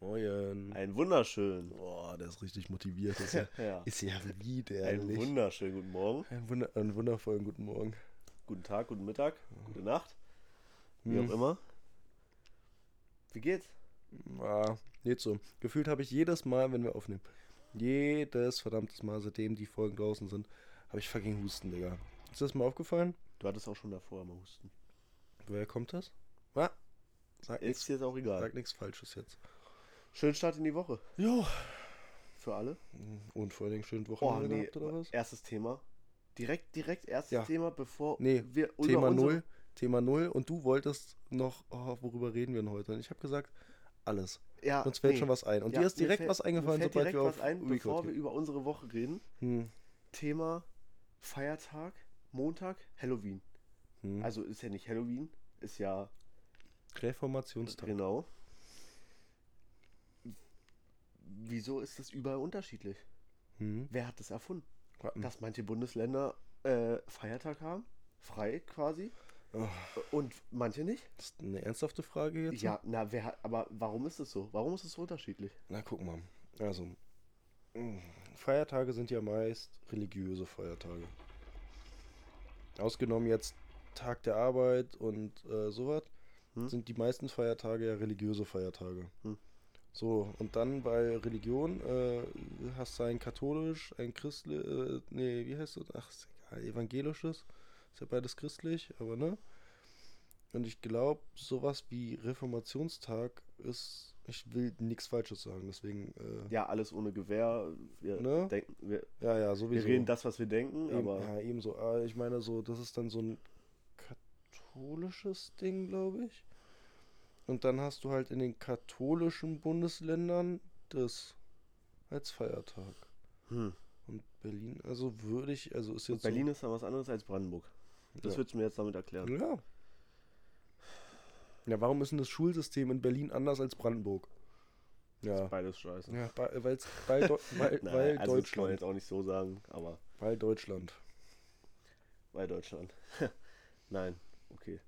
Moin. Ein wunderschön. Boah, der ist richtig motiviert. Ist ja, Ja. ist ja wie der Ein wunderschönen guten Morgen, Ein, Wunder, einen wundervollen guten Morgen. guten Tag, guten Mittag, gute Nacht, wie Hm. auch immer. Wie geht's? Ah, geht so. Gefühlt habe ich jedes Mal, wenn wir aufnehmen, jedes verdammtes Mal, seitdem die Folgen draußen sind, habe ich fucking Husten, Digga. Ist das mal aufgefallen? Du hattest auch schon davor immer Husten. Woher kommt das? Ah, sag Ist nichts jetzt auch egal. sag nichts Falsches jetzt. Schönen Start in die Woche Jo. für alle. Und vor allen Dingen schönen Oh, Wochenende nee, gehabt, oder was? erstes Thema. Direkt, direkt erstes Ja. Thema, bevor Nee, wir Thema Null. Thema Null. Und du wolltest noch, oh, worüber reden wir denn heute? Und ich habe gesagt, alles. Ja, Uns fällt nee. schon was ein. Und Ja, dir ist direkt fällt- was eingefallen, sobald direkt wir was auf ein, Record bevor wir gehen. über unsere Woche reden. Hm. Thema Feiertag, Montag, Halloween. Hm. Also ist ja nicht Halloween, ist ja Reformationstag. genau. Wieso ist das überall unterschiedlich? Hm. Wer hat das erfunden? Warten. Dass manche Bundesländer äh, Feiertag haben, frei quasi, Oh, und manche nicht? das ist eine ernsthafte Frage jetzt? Ja, na, wer hat, aber warum ist es so? Warum ist es so unterschiedlich? Na, guck mal. Also, mh, Feiertage sind ja meist religiöse Feiertage. Ausgenommen jetzt Tag der Arbeit und äh, sowas, Hm? sind die meisten Feiertage ja religiöse Feiertage. Hm. So, und dann bei Religion äh, hast du ein katholisch, ein christlich, äh, nee, wie heißt das? Ach, ist egal, evangelisches. Ist ja beides christlich, aber ne? Und ich glaube, sowas wie Reformationstag ist, ich will nichts Falsches sagen, deswegen, äh, Ja, alles ohne Gewehr. Wir Ne? denken, wir, ja, ja, wir sowieso. reden das, was wir denken, Eben, aber ja, ebenso. Aber ich meine so, das ist dann so ein katholisches Ding, glaube ich. Und dann hast du halt in den katholischen Bundesländern das als Feiertag. hm. Und Berlin, also würde ich, also ist jetzt Berlin ist dann was anderes als Brandenburg. Das Ja. würdest du mir jetzt damit so. erklären. Ja. Ja, warum ist denn das Schulsystem in Berlin anders als Brandenburg? Das Ja. ist beides scheiße. Ja, weil, weil's, weil, Deu- weil, Nein, weil also das kann man Deutschland. jetzt auch nicht so sagen, aber Weil Deutschland. bei Deutschland. Nein, okay.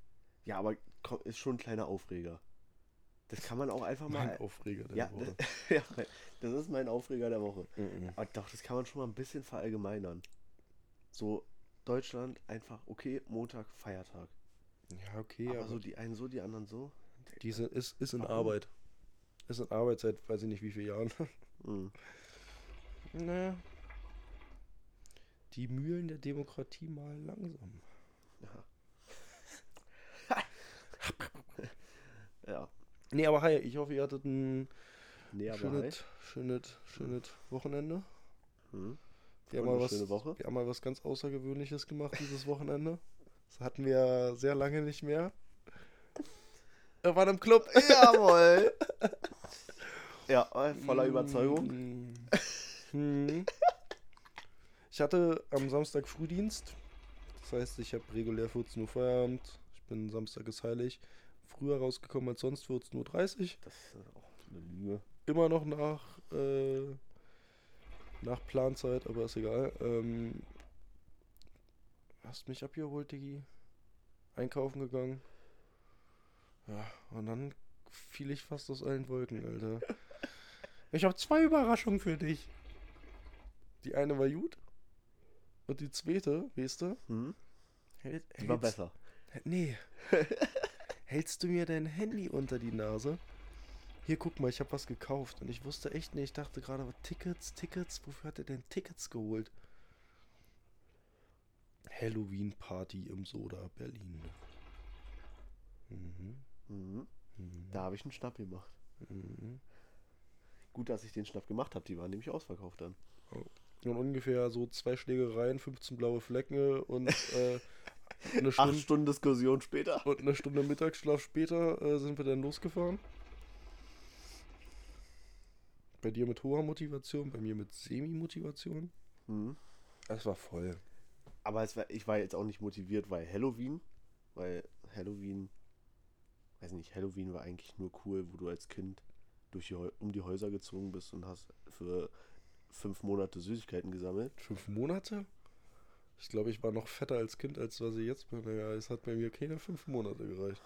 Ja, aber ist schon ein kleiner Aufreger. Das kann man auch einfach mal. Mein Aufreger der ja, Woche. das, ja, das ist mein Aufreger der Woche. Mhm. Aber doch, das kann man schon mal ein bisschen verallgemeinern. So, Deutschland einfach, okay, Montag, Feiertag. Ja, okay, aber aber so die einen so, die anderen so. diese ist, ist in Warum? Arbeit. Ist in Arbeit seit weiß ich nicht wie vielen Jahren. Hm. naja. Die Mühlen der Demokratie mal langsam. Ja. ja. Nee, aber hi, ich hoffe, ihr hattet ein Nee, schönes, schönes, schönes Wochenende. Hm. Wir haben, mal was, wir haben mal was ganz Außergewöhnliches gemacht dieses Wochenende. Das hatten wir ja sehr lange nicht mehr. Wir waren im Club. Jawohl. ja, äh, voller Überzeugung. Mm. Ich hatte am Samstag Frühdienst. Das heißt, ich habe regulär 14 Uhr Feierabend. Ich bin Samstag ist heilig. Früher rausgekommen als sonst 14.30 Uhr. Das ist auch eine Lüge. Immer noch nach, äh, nach Planzeit, aber ist egal. Ähm, hast mich abgeholt, Digi. Einkaufen gegangen. Ja, und dann fiel ich fast aus allen Wolken, Alter. Ich habe zwei Überraschungen für dich. Die eine war gut. Und die zweite, weißt du? Hm? Hält, Die war besser. Nee. Hältst du mir dein Handy unter die Nase? Hier, guck mal, ich habe was gekauft. Und ich wusste echt nicht, ich dachte gerade, Tickets, Tickets? Wofür hat er denn Tickets geholt? Halloween-Party im Soda, Berlin. Mhm. Mhm. Mhm. Da habe ich einen Schnapp gemacht. Mhm. Gut, dass ich den Schnapp gemacht habe. Die waren nämlich ausverkauft dann. Und ungefähr so zwei Schlägereien, 15 blaue Flecken und äh, eine Acht Stunde. Stunden Diskussion später. Und eine Stunde Mittagsschlaf später äh, sind wir dann losgefahren. Bei dir mit hoher Motivation, bei mir mit Semi-Motivation. Mhm. Es war voll. Aber es war, ich war jetzt auch nicht motiviert, weil Halloween, weil Halloween, weiß nicht, Halloween war eigentlich nur cool, wo du als Kind durch die, um die Häuser gezogen bist und hast für fünf Monate Süßigkeiten gesammelt. Fünf Monate? Ich glaube, ich war noch fetter als Kind, als was ich jetzt bin. Ja, es hat bei mir keine fünf Monate gereicht.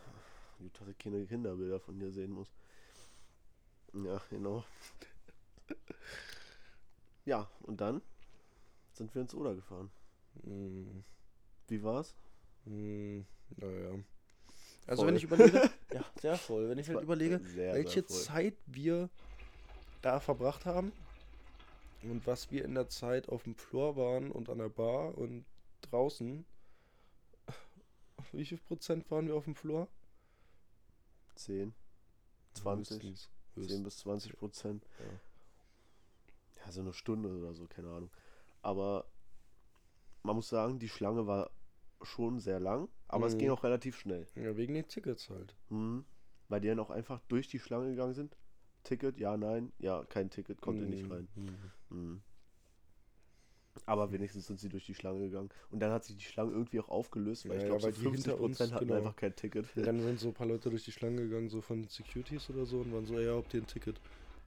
Gut, dass ich keine Kinderbilder von dir sehen muss. Ja, genau. ja, und dann sind wir ins Oder gefahren. Hm, Wie war's? hm, naja. Also Voll. wenn ich überlege, ja, sehr voll. Wenn ich halt überlege, sehr, welche sehr. Zeit wir da verbracht haben und was wir in der Zeit auf dem Floor waren und an der Bar und draußen. Wie viel Prozent waren wir auf dem Floor? 10, 20, Höchstens. 10 Höchstens. bis 20 Prozent. Ja. Ja, so eine Stunde oder so, keine Ahnung. Aber man muss sagen, die Schlange war schon sehr lang, aber es Mhm. ging auch relativ schnell. ja, wegen den Tickets halt. Mhm. Weil die dann auch einfach durch die Schlange gegangen sind. Ticket, ja, nein, ja, kein Ticket, kommt ihr nicht rein. Mhm. Mhm. Aber wenigstens sind sie durch die Schlange gegangen. Und dann hat sich die Schlange irgendwie auch aufgelöst, weil Ja, ich ja, glaube, so die hinter 50 uns, Prozent hatten genau. einfach kein Ticket. Und dann sind so ein paar Leute durch die Schlange gegangen, so von Securities oder so, und waren so, ja, habt ihr ein Ticket?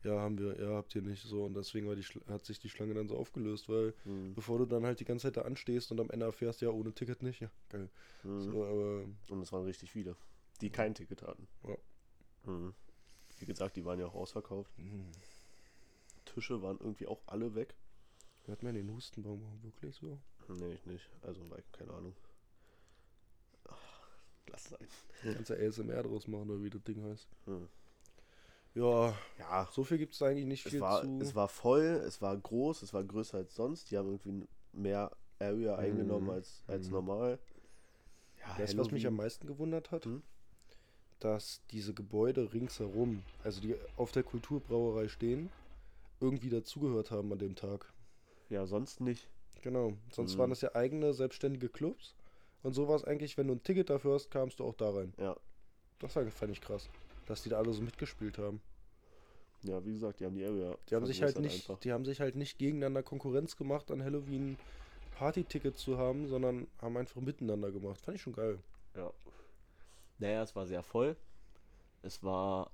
Ja, haben wir, ja, habt ihr nicht. So, und deswegen war die hat sich die Schlange dann so aufgelöst, weil Mhm. bevor du dann halt die ganze Zeit da anstehst und am Ende erfährst, ja, ohne Ticket nicht, ja, geil. Mhm. So, aber Und es waren richtig viele, die kein Ticket hatten. Ja. Mhm. Wie gesagt, die waren ja auch ausverkauft. hm, Tische waren irgendwie auch alle weg. hört man den Hustenbaum auch wirklich so? Nee, ich nicht. Also, keine Ahnung. Ach, lass sein. Kannst ja ASMR draus machen, oder wie das Ding heißt. Hm. Ja, Ja, so viel gibt es eigentlich nicht es viel war, zu. es war voll, es war groß, es war größer als sonst. Die haben irgendwie mehr Area eingenommen Mhm. als, als Mhm. normal. Ja, Weißt du, was mich am meisten gewundert hat? Hm? Dass diese Gebäude ringsherum, also die auf der Kulturbrauerei stehen, irgendwie dazugehört haben an dem Tag. Ja, sonst nicht. Genau. Sonst Mhm. waren das ja eigene selbstständige Clubs. Und so war es eigentlich, wenn du ein Ticket dafür hast, kamst du auch da rein. Ja. Das war, fand ich krass. Dass die da alle so mitgespielt haben. Ja, wie gesagt, die haben die Area. Die haben sich halt nicht, einfach. die haben sich halt nicht gegeneinander Konkurrenz gemacht, an Halloween Party-Tickets zu haben, sondern haben einfach miteinander gemacht. Fand ich schon geil. Ja. Naja, es war sehr voll. Es war.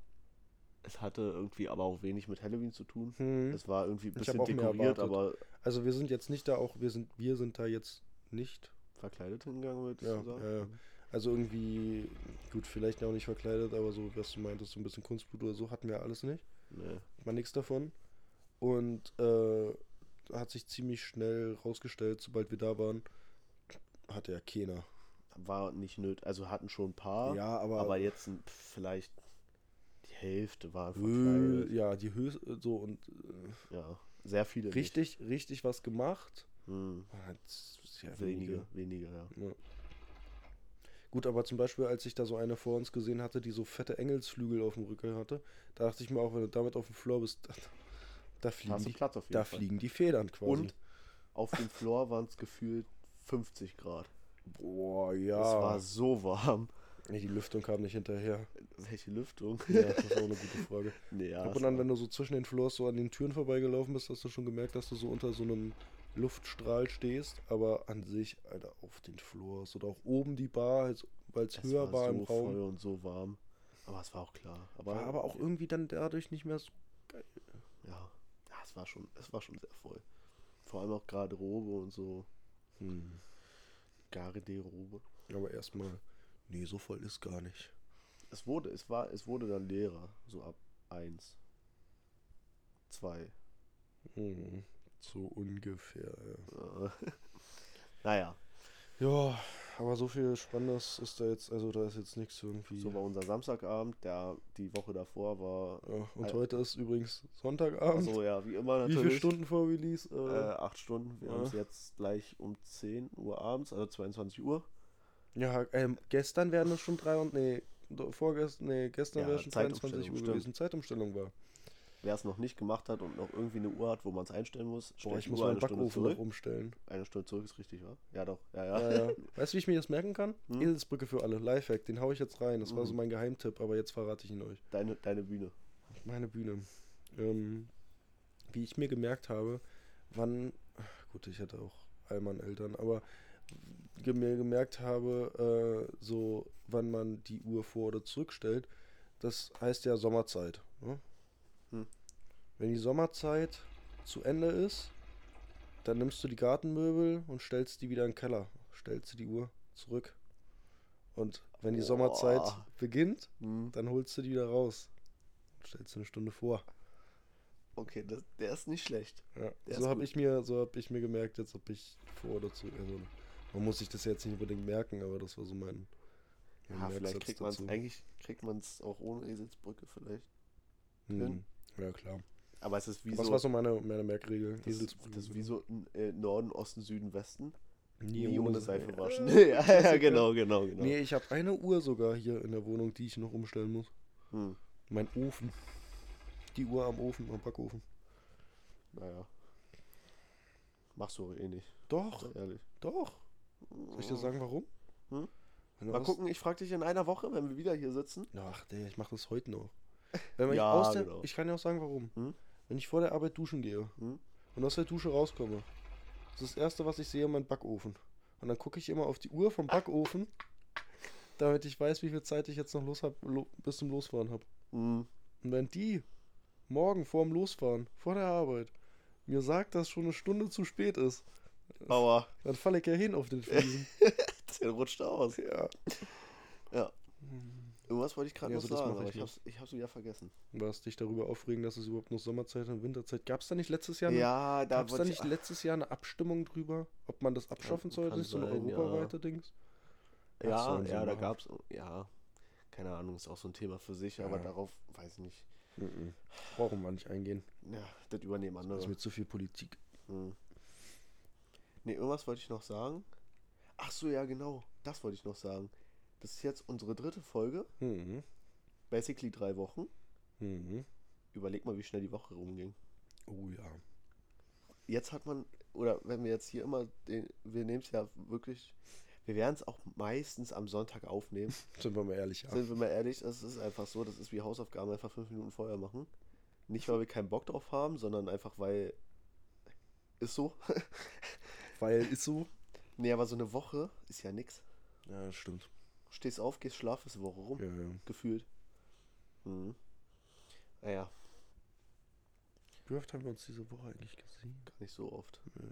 Es hatte irgendwie aber auch wenig mit Halloween zu tun. Hm. Es war irgendwie ein bisschen dekoriert, aber Also wir sind jetzt nicht da auch, wir sind, wir sind da jetzt nicht. verkleidet hingegangen, würde Ja, ich sagen. ja, ja. Also irgendwie, gut, vielleicht auch nicht verkleidet, aber so, was du meintest, so ein bisschen Kunstblut oder so, hatten wir alles nicht. Nee. War nichts davon. Und äh, hat sich ziemlich schnell rausgestellt, sobald wir da waren, hatte ja keiner. War nicht nötig. Also hatten schon ein paar. Ja, aber, aber jetzt vielleicht die Hälfte war äh, verkleidet. ja, die höchste, so und äh, Ja, sehr viele. nicht. richtig, richtig was gemacht. Hm. Hat sehr Wenige, wenige, ja. Ja. Gut, aber zum Beispiel, als ich da so eine vor uns gesehen hatte, die so fette Engelsflügel auf dem Rücken hatte, da dachte ich mir auch, wenn du damit auf dem Floor bist, da, da, fliegen, die, da Fall. fliegen die Federn quasi. Und auf dem Floor waren es gefühlt 50 Grad. Boah, ja. Es war so warm. nee, die Lüftung kam nicht hinterher. Welche Lüftung? Ja, das ist auch eine gute Frage. nee, ja. Ab und an, war- wenn du so zwischen den Floors so an den Türen vorbeigelaufen bist, hast du schon gemerkt, dass du so unter so einem Luftstrahl stehst. Aber an sich, Alter, auf den Floors oder auch oben die Bar, weil es höher war, so im Raum. voll und so warm. Aber es war auch klar. Aber, War aber auch irgendwie dann dadurch nicht mehr so Ja, ja es, war schon, es war schon sehr voll. Vor allem auch Garderobe und so. Hm. Garderobe. Aber erstmal, nee, so voll ist gar nicht. Es wurde, es war, es wurde dann leerer, so ab 1. 2. Hm. So ungefähr, ja. Naja, Ja, aber so viel Spannendes ist da jetzt, also da ist jetzt nichts irgendwie. so war unser Samstagabend. Der, die Woche davor war. ja, und Äh, heute ist übrigens Sonntagabend. Achso, ja, wie immer Wie natürlich. viele Stunden vor Release? Äh, Äh, acht Stunden. Wir ja. haben es jetzt gleich um 10 Uhr abends, also 22 Uhr. ja, ähm, gestern wären es schon drei und nee, vorgestern, nee, gestern Ja, wäre schon 22 Uhr gewesen. Zeitumstellung war. Wer es noch nicht gemacht hat und noch irgendwie eine Uhr hat, wo man es einstellen muss, Boah, ich muss meinen Backofen noch umstellen. Eine Stunde zurück ist richtig, wa? Ja, doch. Ja, ja. Ja, ja. Weißt du, wie ich mir das merken kann? Hm? Eselsbrücke für alle, Lifehack, den hau ich jetzt rein. Das war so Mhm. mein Geheimtipp, aber jetzt verrate ich ihn euch. Deine, deine Bühne. Meine Bühne. Ähm, wie ich mir gemerkt habe, wann, gut, ich hatte auch Allmann-Eltern, aber ge mir gemerkt habe, äh, so, wann man die Uhr vor- oder zurückstellt, das heißt ja Sommerzeit. Ne? Hm. Wenn die Sommerzeit zu Ende ist, dann nimmst du die Gartenmöbel und stellst die wieder in den Keller. Stellst du die Uhr zurück. Und wenn die Boah. Sommerzeit beginnt, Hm. dann holst du die wieder raus. stellst du eine Stunde vor. Okay, das, der ist nicht schlecht. Ja. So habe ich mir, so habe ich mir gemerkt, jetzt ob ich vor oder zu. Also, man muss sich das jetzt nicht unbedingt merken, aber das war so mein. mein Ja, vielleicht kriegt man es, eigentlich kriegt man es auch ohne Eselsbrücke vielleicht. Hm. Ja, klar. Aber es ist wie Was so, war so meine, meine Merkregel? das, Eselsbrücke. das ist wie so äh, Norden, Osten, Süden, Westen. Nie, Nie ohne Seife waschen. Ja, ja, genau, genau, genau. Nee, ich habe eine Uhr sogar hier in der Wohnung, die ich noch umstellen muss. Hm, Mein Ofen. Die Uhr am Ofen, am Backofen. naja. Machst du eh nicht, Doch, ehrlich. doch. Soll ich dir sagen, warum? Hm? Mal gucken, ich frage dich in einer Woche, wenn wir wieder hier sitzen. Ach, der, ich mache das heute noch. Wenn Ja, aus der, genau. Ich kann ja auch sagen, warum. Hm? Wenn ich vor der Arbeit duschen gehe Hm? und aus der Dusche rauskomme, ist das erste, was ich sehe, mein Backofen. Und dann gucke ich immer auf die Uhr vom Backofen, damit ich weiß, wie viel Zeit ich jetzt noch los hab, lo, bis zum Losfahren habe. Hm. Und wenn die morgen vor dem Losfahren, vor der Arbeit, mir sagt, dass schon eine Stunde zu spät ist, Aua, dann falle ich ja hin auf den Fliesen. der rutscht aus. ja. Ja. Irgendwas wollte ich gerade Ja, noch so das sagen, aber ich ich hab's, ich hab's wieder vergessen. Was dich darüber aufregen, dass es überhaupt noch Sommerzeit und Winterzeit gab es da nicht letztes Jahr? eine- Ja, da Gab es da nicht ich, letztes Jahr eine Abstimmung drüber, ob man das abschaffen Kann- soll? kann Das ist so ein sein, ja. Dings. Ja, sie ja, da gab's, ja, keine Ahnung, ist auch so ein Thema für sich, aber Ja. darauf weiß ich nicht. Mhm. Brauchen wir nicht eingehen. Ja, das übernehmen Das andere. ist mir zu viel Politik. Hm. Ne, irgendwas wollte ich noch sagen. Ach so, ja, genau. Das wollte ich noch sagen. Das ist jetzt unsere dritte Folge. Mhm. Basically drei Wochen. Mhm. Überleg mal, wie schnell die Woche rumging. Oh ja. Jetzt hat man, oder wenn wir jetzt hier immer, den, wir nehmen es ja wirklich, wir werden es auch meistens am Sonntag aufnehmen. Sind wir mal ehrlich, ja. Sind wir mal ehrlich, das ist einfach so, das ist wie Hausaufgaben einfach fünf Minuten vorher machen. Nicht, weil wir keinen Bock drauf haben, sondern einfach, weil. Ist so. Weil ist so. nee, aber so eine Woche ist ja nix. Ja, das stimmt. Stehst auf, gehst schlaf, ist eine Woche rum. Ja, ja. Gefühlt. Mhm. Naja, Wie oft haben wir uns diese Woche eigentlich gesehen? gar nicht so oft. Ja.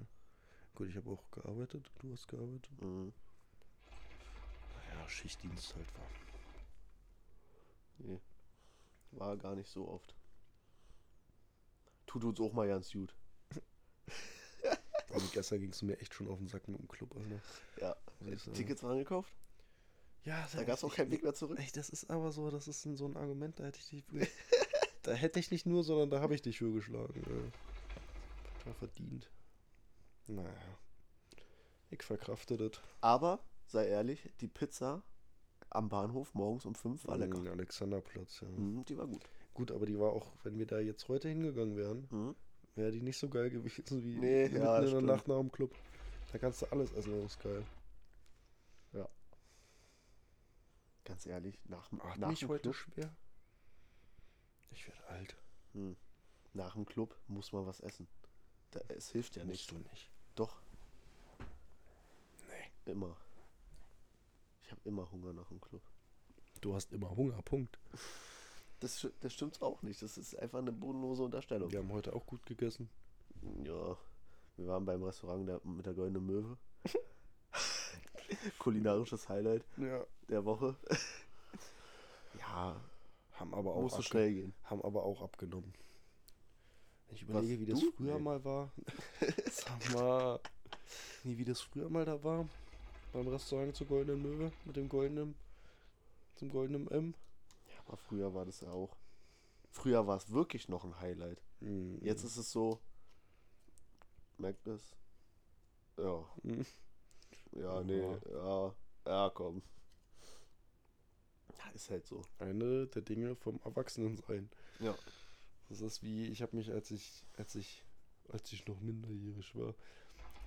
Gut, ich habe auch gearbeitet. Du hast gearbeitet. Mhm. Naja, Schichtdienst halt war. Nee. War gar nicht so oft. Tut uns auch mal ganz gut. Also gestern ging es mir echt schon auf den Sack mit dem Club, Alter. Ja. Tickets waren gekauft? Ja, Da gab es auch keinen Weg mehr zurück. Echt, das ist aber so, das ist so ein Argument, da hätte ich dich. da hätte ich nicht nur, sondern da habe ich dich für geschlagen. Ja. War verdient. Naja. Ich verkrafte das. Aber, sei ehrlich, die Pizza am Bahnhof morgens um 5 war lecker. Mhm, Alexanderplatz, ja. Mhm, die war gut. Gut, aber die war auch, wenn wir da jetzt heute hingegangen wären, Mhm. wäre die nicht so geil gewesen wie Nee, mitten ja, in der stimmt. Nacht nach dem Club. Da kannst du alles essen, das ist geil. Ganz ehrlich, nach, Atme nach, ich dem heute Club, schwer? Ich werde alt. hm, nach dem Club muss man was essen. Da, es hilft ja Musst nicht. du nicht. Doch, Nee. immer. Ich habe immer Hunger nach dem Club. Du hast immer Hunger, Punkt. Das, das stimmt auch nicht. Das ist einfach eine bodenlose Unterstellung. Wir haben heute auch gut gegessen. Ja, wir waren beim Restaurant der, mit der Goldenen Möwe. Kulinarisches Highlight Ja. der Woche. ja, Haben aber auch, muss so schnell gehen. haben aber auch abgenommen. Ich überlege, wie das früher Nee. mal war. Sag mal. Nee, wie das früher mal da war. Beim Restaurant zur Goldenen Möwe. Mit dem goldenen. Zum goldenen M. Ja, aber früher war das ja auch. Früher war es wirklich noch ein Highlight. Mhm. Jetzt ist es so. Merkt das? Ja. Mhm. Ja, nee. Ja. Ja, komm. Ja, ist halt so. eine der Dinge vom Erwachsenensein. Ja. Das ist wie, ich habe mich, als ich, als ich, als ich noch minderjährig war,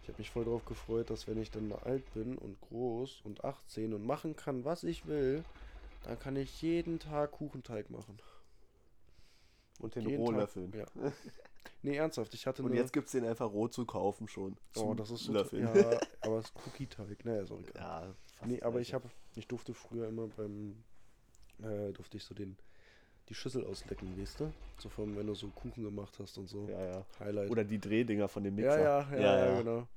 ich habe mich voll darauf gefreut, dass wenn ich dann alt bin und groß und 18 und machen kann, was ich will, dann kann ich jeden Tag Kuchenteig machen. Und den roh löffeln. Ja. Nee, ernsthaft, ich hatte Und eine- jetzt gibt es den einfach roh zu kaufen schon. Oh, das ist so. Löffeln. Ja, aber es ist Cookie-Teig, ne, ist auch egal. Ja, fast Nee, aber ich habe, ich durfte früher immer beim, äh, durfte ich so den, die Schüssel auslecken, weißt du? So von, wenn du so Kuchen gemacht hast und so. Ja, ja. Highlight. Oder die Drehdinger von dem ja, Mixer. ja, ja, ja, genau.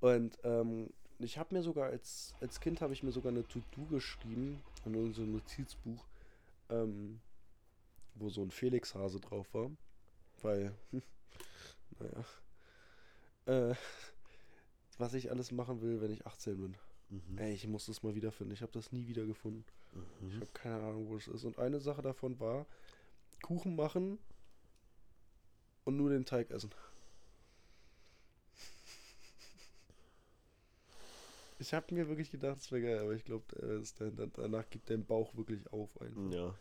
Und ähm, ich habe mir sogar als, als Kind habe ich mir sogar eine To-Do geschrieben in unserem Notizbuch. Ähm, wo so ein Felix-Hase drauf war. Weil, naja. Äh, was ich alles machen will, wenn ich 18 bin. Mhm. Ey, ich muss das mal wiederfinden. Ich habe das nie wieder gefunden. Ich Mhm. habe keine Ahnung, wo es ist. Und eine Sache davon war, Kuchen machen und nur den Teig essen. Ich habe mir wirklich gedacht, es wäre geil, aber ich glaube, danach gibt dein Bauch wirklich auf einfach. Ja.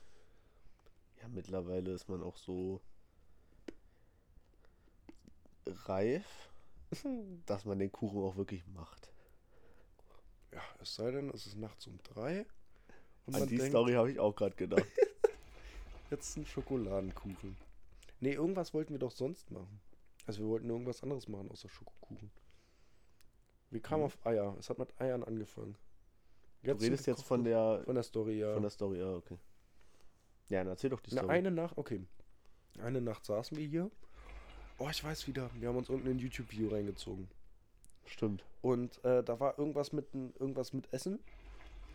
Ja, mittlerweile ist man auch so reif, dass man den Kuchen auch wirklich macht. Ja, es sei denn, es ist nachts um drei und An die denkt, Story habe ich auch gerade gedacht. jetzt ein Schokoladenkuchen. Nee, irgendwas wollten wir doch sonst machen. Also wir wollten irgendwas anderes machen außer Schokokuchen. Wir kamen Mhm. auf Eier. Es hat mit Eiern angefangen. Du redest jetzt von der, von der Story, ja. von der Story, ja, okay. Ja, dann erzähl doch die Na, Story. eine Nacht, okay. Eine Nacht saßen wir hier. Oh, ich weiß wieder. Wir haben uns unten ein YouTube-Video reingezogen. Stimmt. Und äh, da war irgendwas mit, irgendwas mit Essen.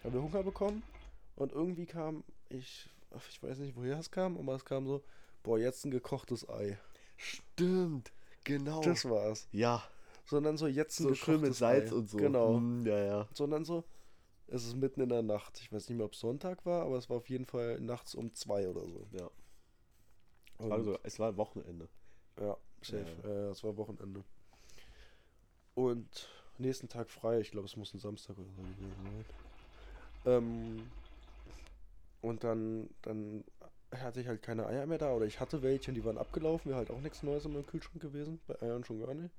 Da haben wir Hunger bekommen. Und irgendwie kam, ich, ach, ich weiß nicht, woher es kam, aber es kam so, boah, jetzt ein gekochtes Ei. Stimmt, genau. Das war's. ja, Sondern so, jetzt ein so schön mit gekochtes Salz Ei. und so. Genau. Mm, ja, ja. Sondern so, es ist mitten in der Nacht. Ich weiß nicht mehr, ob es Sonntag war, aber es war auf jeden Fall nachts um zwei oder so. ja. Und- Also, es war Wochenende. Ja, safe. Ja. Ja. es war Wochenende. Und nächsten Tag frei. Ich glaube, es muss ein Samstag oder so gewesen sein. Ähm, und dann, dann hatte ich halt keine Eier mehr da. Oder ich hatte welche, die waren abgelaufen. Wäre halt auch nichts Neues in meinem Kühlschrank gewesen. Bei Eiern schon gar nicht.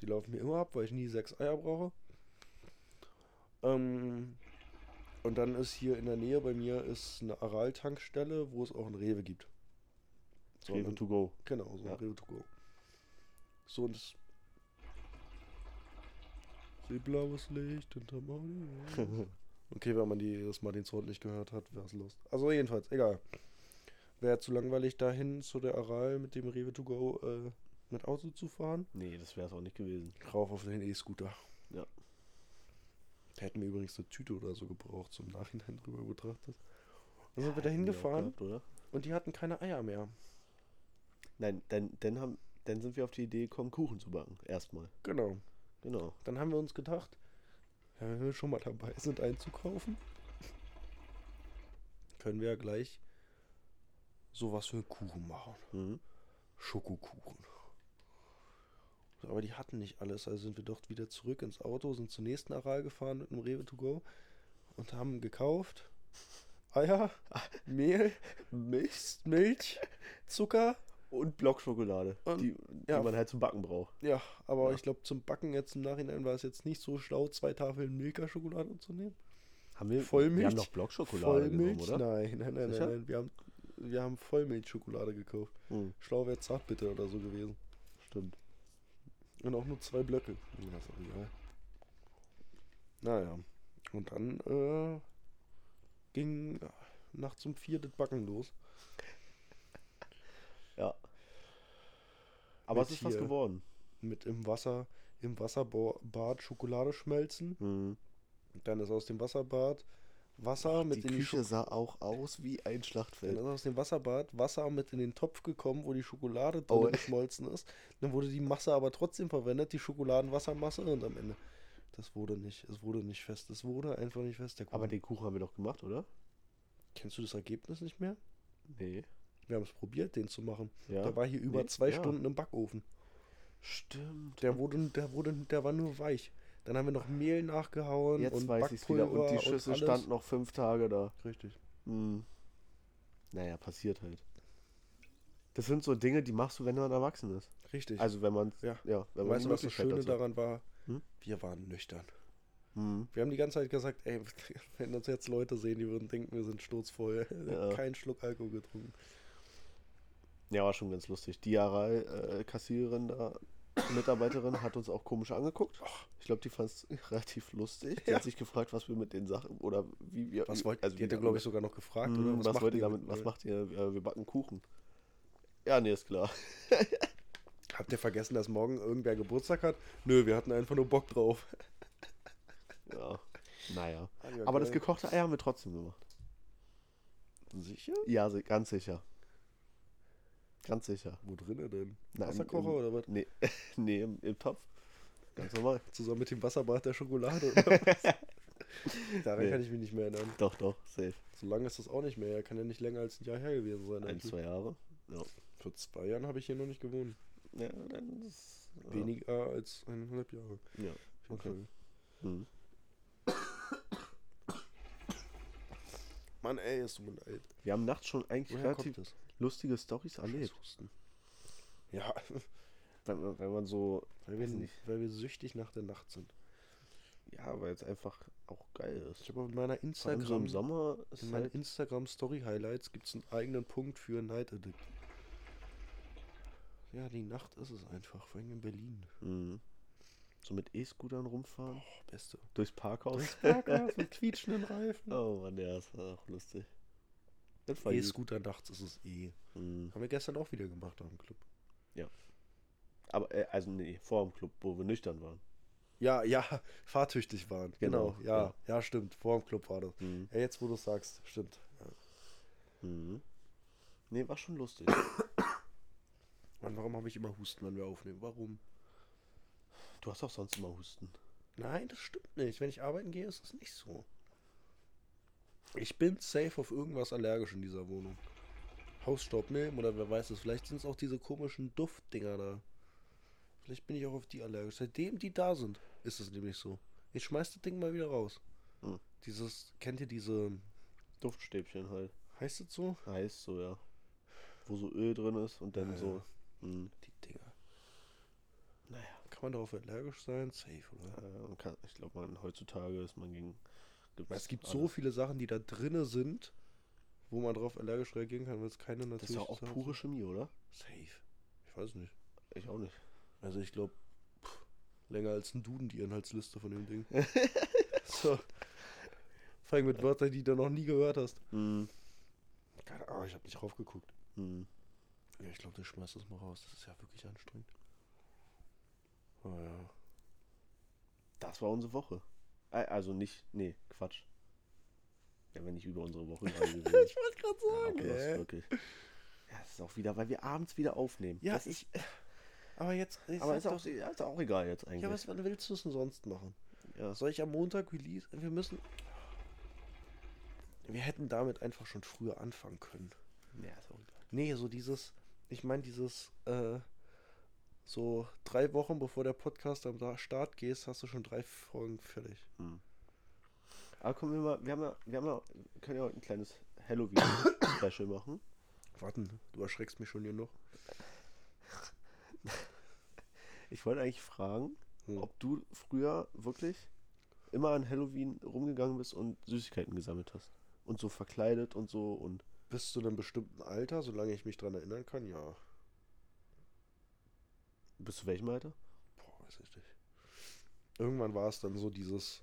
Die laufen mir immer ab, weil ich nie sechs Eier brauche. Ähm, und dann ist hier in der Nähe bei mir ist eine Aral-Tankstelle, wo es auch ein Rewe gibt. So, Rewe to go. Genau, so Ja. ein Rewe to go. So und das. Seh blaues Licht hinterm Auto. Okay, wenn man die, das mal den Sound nicht gehört hat, wäre es Lust. Also jedenfalls, egal. Wäre zu langweilig dahin zu der Aral mit dem Rewe to go äh, mit Auto zu fahren. nee, das wäre es auch nicht gewesen. Rauf auf den E-Scooter. Ja. Da hätten wir übrigens eine Tüte oder so gebraucht, zum Nachhinein drüber betrachtet. Dann sind wir da Hätten wir auch hingefahren und die hatten keine Eier mehr. Nein, dann, dann, haben, dann sind wir auf die Idee gekommen, Kuchen zu backen. Erstmal. Genau. Genau. Dann haben wir uns gedacht, ja, wenn wir schon mal dabei sind einzukaufen, können wir ja gleich sowas für einen Kuchen machen. Mhm. Schokokuchen. Aber die hatten nicht alles, also sind wir dort wieder zurück ins Auto, sind zur nächsten Aral gefahren mit einem Rewe to go und haben gekauft Eier, Mehl, Milch Milch, Zucker. Und Blockschokolade, Und- die, ja. die man halt zum Backen braucht. Ja, aber Ja. ich glaube zum Backen jetzt im Nachhinein war es jetzt nicht so schlau, zwei Tafeln Milka-Schokolade zu nehmen. Haben wir, Vollmilch? Wir haben noch Blockschokolade Vollmilch? genommen, oder? Nein, nein, nein, Sicher? nein, nein. Wir haben, wir haben Vollmilchschokolade gekauft. Hm, Schlau wäre Zartbitter oder so gewesen. stimmt. Und auch nur zwei Blöcke. Ja, ist auch egal. Naja. Und dann äh, ging nachts um vier das Backen los. Ja. Aber Mit es ist was geworden. Mit im Wasser, im Wasserbad Schokolade schmelzen. Mhm. Dann ist aus dem Wasserbad Wasser mit Die in die Küche Scho sah auch aus wie ein Dann Schlachtfeld. ist aus dem Wasserbad Wasser mit in den Topf gekommen, wo die Schokolade drin Oh. geschmolzen ist. Dann wurde die Masse aber trotzdem verwendet, die Schokoladenwassermasse und am Ende. Das wurde nicht, es wurde nicht fest. Es wurde einfach nicht fest. Aber den Kuchen haben wir doch gemacht, oder? Kennst du das Ergebnis nicht mehr? Nee. Wir haben es probiert, den zu machen. Ja. Der war hier über Nee, zwei ja. Stunden im Backofen. Stimmt. Der wurde, der wurde, der war nur weich. Dann haben wir noch Mehl nachgehauen Jetzt und weiß ich es wieder. Und die Schüssel alles. stand noch fünf Tage da. Richtig. Hm. Naja, passiert halt. Das sind so Dinge, die machst du, wenn man erwachsen ist. Richtig. Also wenn man, Ja. ja, wenn man weißt du, was das Schöne dazu daran war? Hm? Wir waren nüchtern. Hm. Wir haben die ganze Zeit gesagt, ey, wenn uns jetzt Leute sehen, die würden denken, wir sind sturzvoll. Ja. Kein Schluck Alkohol getrunken. Ja, war schon ganz lustig. Die Aral-Kassiererin da, die Mitarbeiterin, hat uns auch komisch angeguckt. Ich glaube, die fand es relativ lustig. Die Ja. hat sich gefragt, was wir mit den Sachen oder wie wir. Was wollt, also die wir- glaube ich, sogar noch gefragt, Hm, oder? was, macht wollt ihr damit? mit- Was macht ihr? Ja, wir backen Kuchen. Ja, nee, ist klar. Habt ihr vergessen, dass morgen irgendwer Geburtstag hat? Nö, wir hatten einfach nur Bock drauf. Ja. Naja. Ah, Aber das gekochte Ei haben wir trotzdem gemacht. Sicher? Ja, ganz sicher. Ganz sicher. Wo drinne denn? Na, Wasserkocher im- oder was? Nee, nee im, im Topf. Ganz normal. Zusammen mit dem Wasserbad der Schokolade oder was? Daran Nee. kann ich mich nicht mehr erinnern. Doch, doch, safe. So lange ist das auch nicht mehr. Er kann ja nicht länger als ein Jahr her gewesen sein. Ein, zwei Jahre. Ja. Vor zwei Jahren habe ich hier noch nicht gewohnt. Ja, dann ist. Ja. Weniger als eineinhalb Jahre. Ja. Okay. Fall. Hm. Mann, ey, ist so alt. Wir haben nachts schon eigentlich Woher relativ? Lustige Stories erlebt. Ja, Wenn, man- wenn man so. weil wir, nicht. weil wir süchtig nach der Nacht sind. Ja, weil es einfach auch geil ist. Ich habe auf meiner Instagram, im Sommer in meinen halt. Instagram Story Highlights gibt es einen eigenen Punkt für Night Addict. Ja, die Nacht ist es einfach, vor allem in Berlin. Mhm. So mit E-Scootern rumfahren. Oh, beste. Durchs Parkhaus. Durchs Parkhaus mit quietschenden Reifen. Oh Mann, ja, das war auch lustig. Das war gut. E-Scooter nachts ist es eh. Mhm. Haben wir gestern auch wieder gemacht am Club. Aber, äh, also nee, vor dem Club, wo wir nüchtern waren. Ja, ja, fahrtüchtig waren. Genau, Genau, ja, ja. ja, stimmt. Vor dem Club war das. Mhm. Ja, jetzt wo du es sagst, stimmt. Ja. Mhm. Nee, war schon lustig. Mann, warum habe ich immer Husten, wenn wir aufnehmen? Warum? Du hast auch sonst immer Husten. Nein, das stimmt nicht. Wenn ich arbeiten gehe, ist es nicht so. Ich bin safe auf irgendwas allergisch in dieser Wohnung. Hausstaubmilben oder wer weiß es. Vielleicht sind es auch diese komischen Duftdinger da. Vielleicht bin ich auch auf die allergisch. Seitdem die da sind, ist es nämlich so. Ich schmeiß das Ding mal wieder raus. Hm. Dieses, kennt ihr diese, Duftstäbchen halt. heißt es so? Heiß so, ja. Wo so Öl drin ist und dann Ja, so. Mhm. Die Dinger. Naja. Kann man darauf allergisch sein? Safe, oder? Äh, man kann, ich glaube, man heutzutage ist man gegen. Gibt's es gibt alles. so viele Sachen, die da drinne sind, wo man drauf allergisch reagieren kann, weil es keine Das natürlich ist ja auch pure Chemie, oder? Safe. Ich weiß nicht. Ich auch nicht. Also ich glaube, länger als ein Duden die Inhaltsliste von dem Ding. so. Vor allem mit Wörtern, die du noch nie gehört hast. Mhm. Keine Ahnung, ich habe nicht raufgeguckt. Mhm. Ja, ich glaube, du schmeißt das mal raus. Das ist ja wirklich anstrengend. Oh ja. Das war unsere Woche. Äh, Also nicht, nee, Quatsch. Ja, wenn nicht über unsere Woche gewesen. Ich wollte gerade Ja, sagen. ist ey. wirklich. Ja, das ist auch wieder, weil wir abends wieder aufnehmen. Ja, das ich. Aber jetzt. Ich aber ist doch- auch, ja, ist auch egal jetzt eigentlich. Ja, was willst du es denn sonst machen? ja. Soll ich am Montag Release? Wir müssen. Wir hätten damit einfach schon früher anfangen können. ja, ist auch egal. Nee, so dieses. Ich meine, dieses. Äh, so drei Wochen bevor der Podcast am Start geht, hast du schon drei Folgen fertig. Hm. Aber kommen wir mal, wir haben ja, wir haben ja, wir können ja heute ein kleines Halloween-Special machen. Warten, du erschreckst mich schon hier noch. Ich wollte eigentlich fragen, Hm. ob du früher wirklich immer an Halloween rumgegangen bist und Süßigkeiten gesammelt hast. Und so verkleidet und so und. Bis zu einem bestimmten Alter, solange ich mich dran erinnern kann, ja. Bis zu welchem Alter? Boah, weiß ich nicht. Irgendwann war es dann so dieses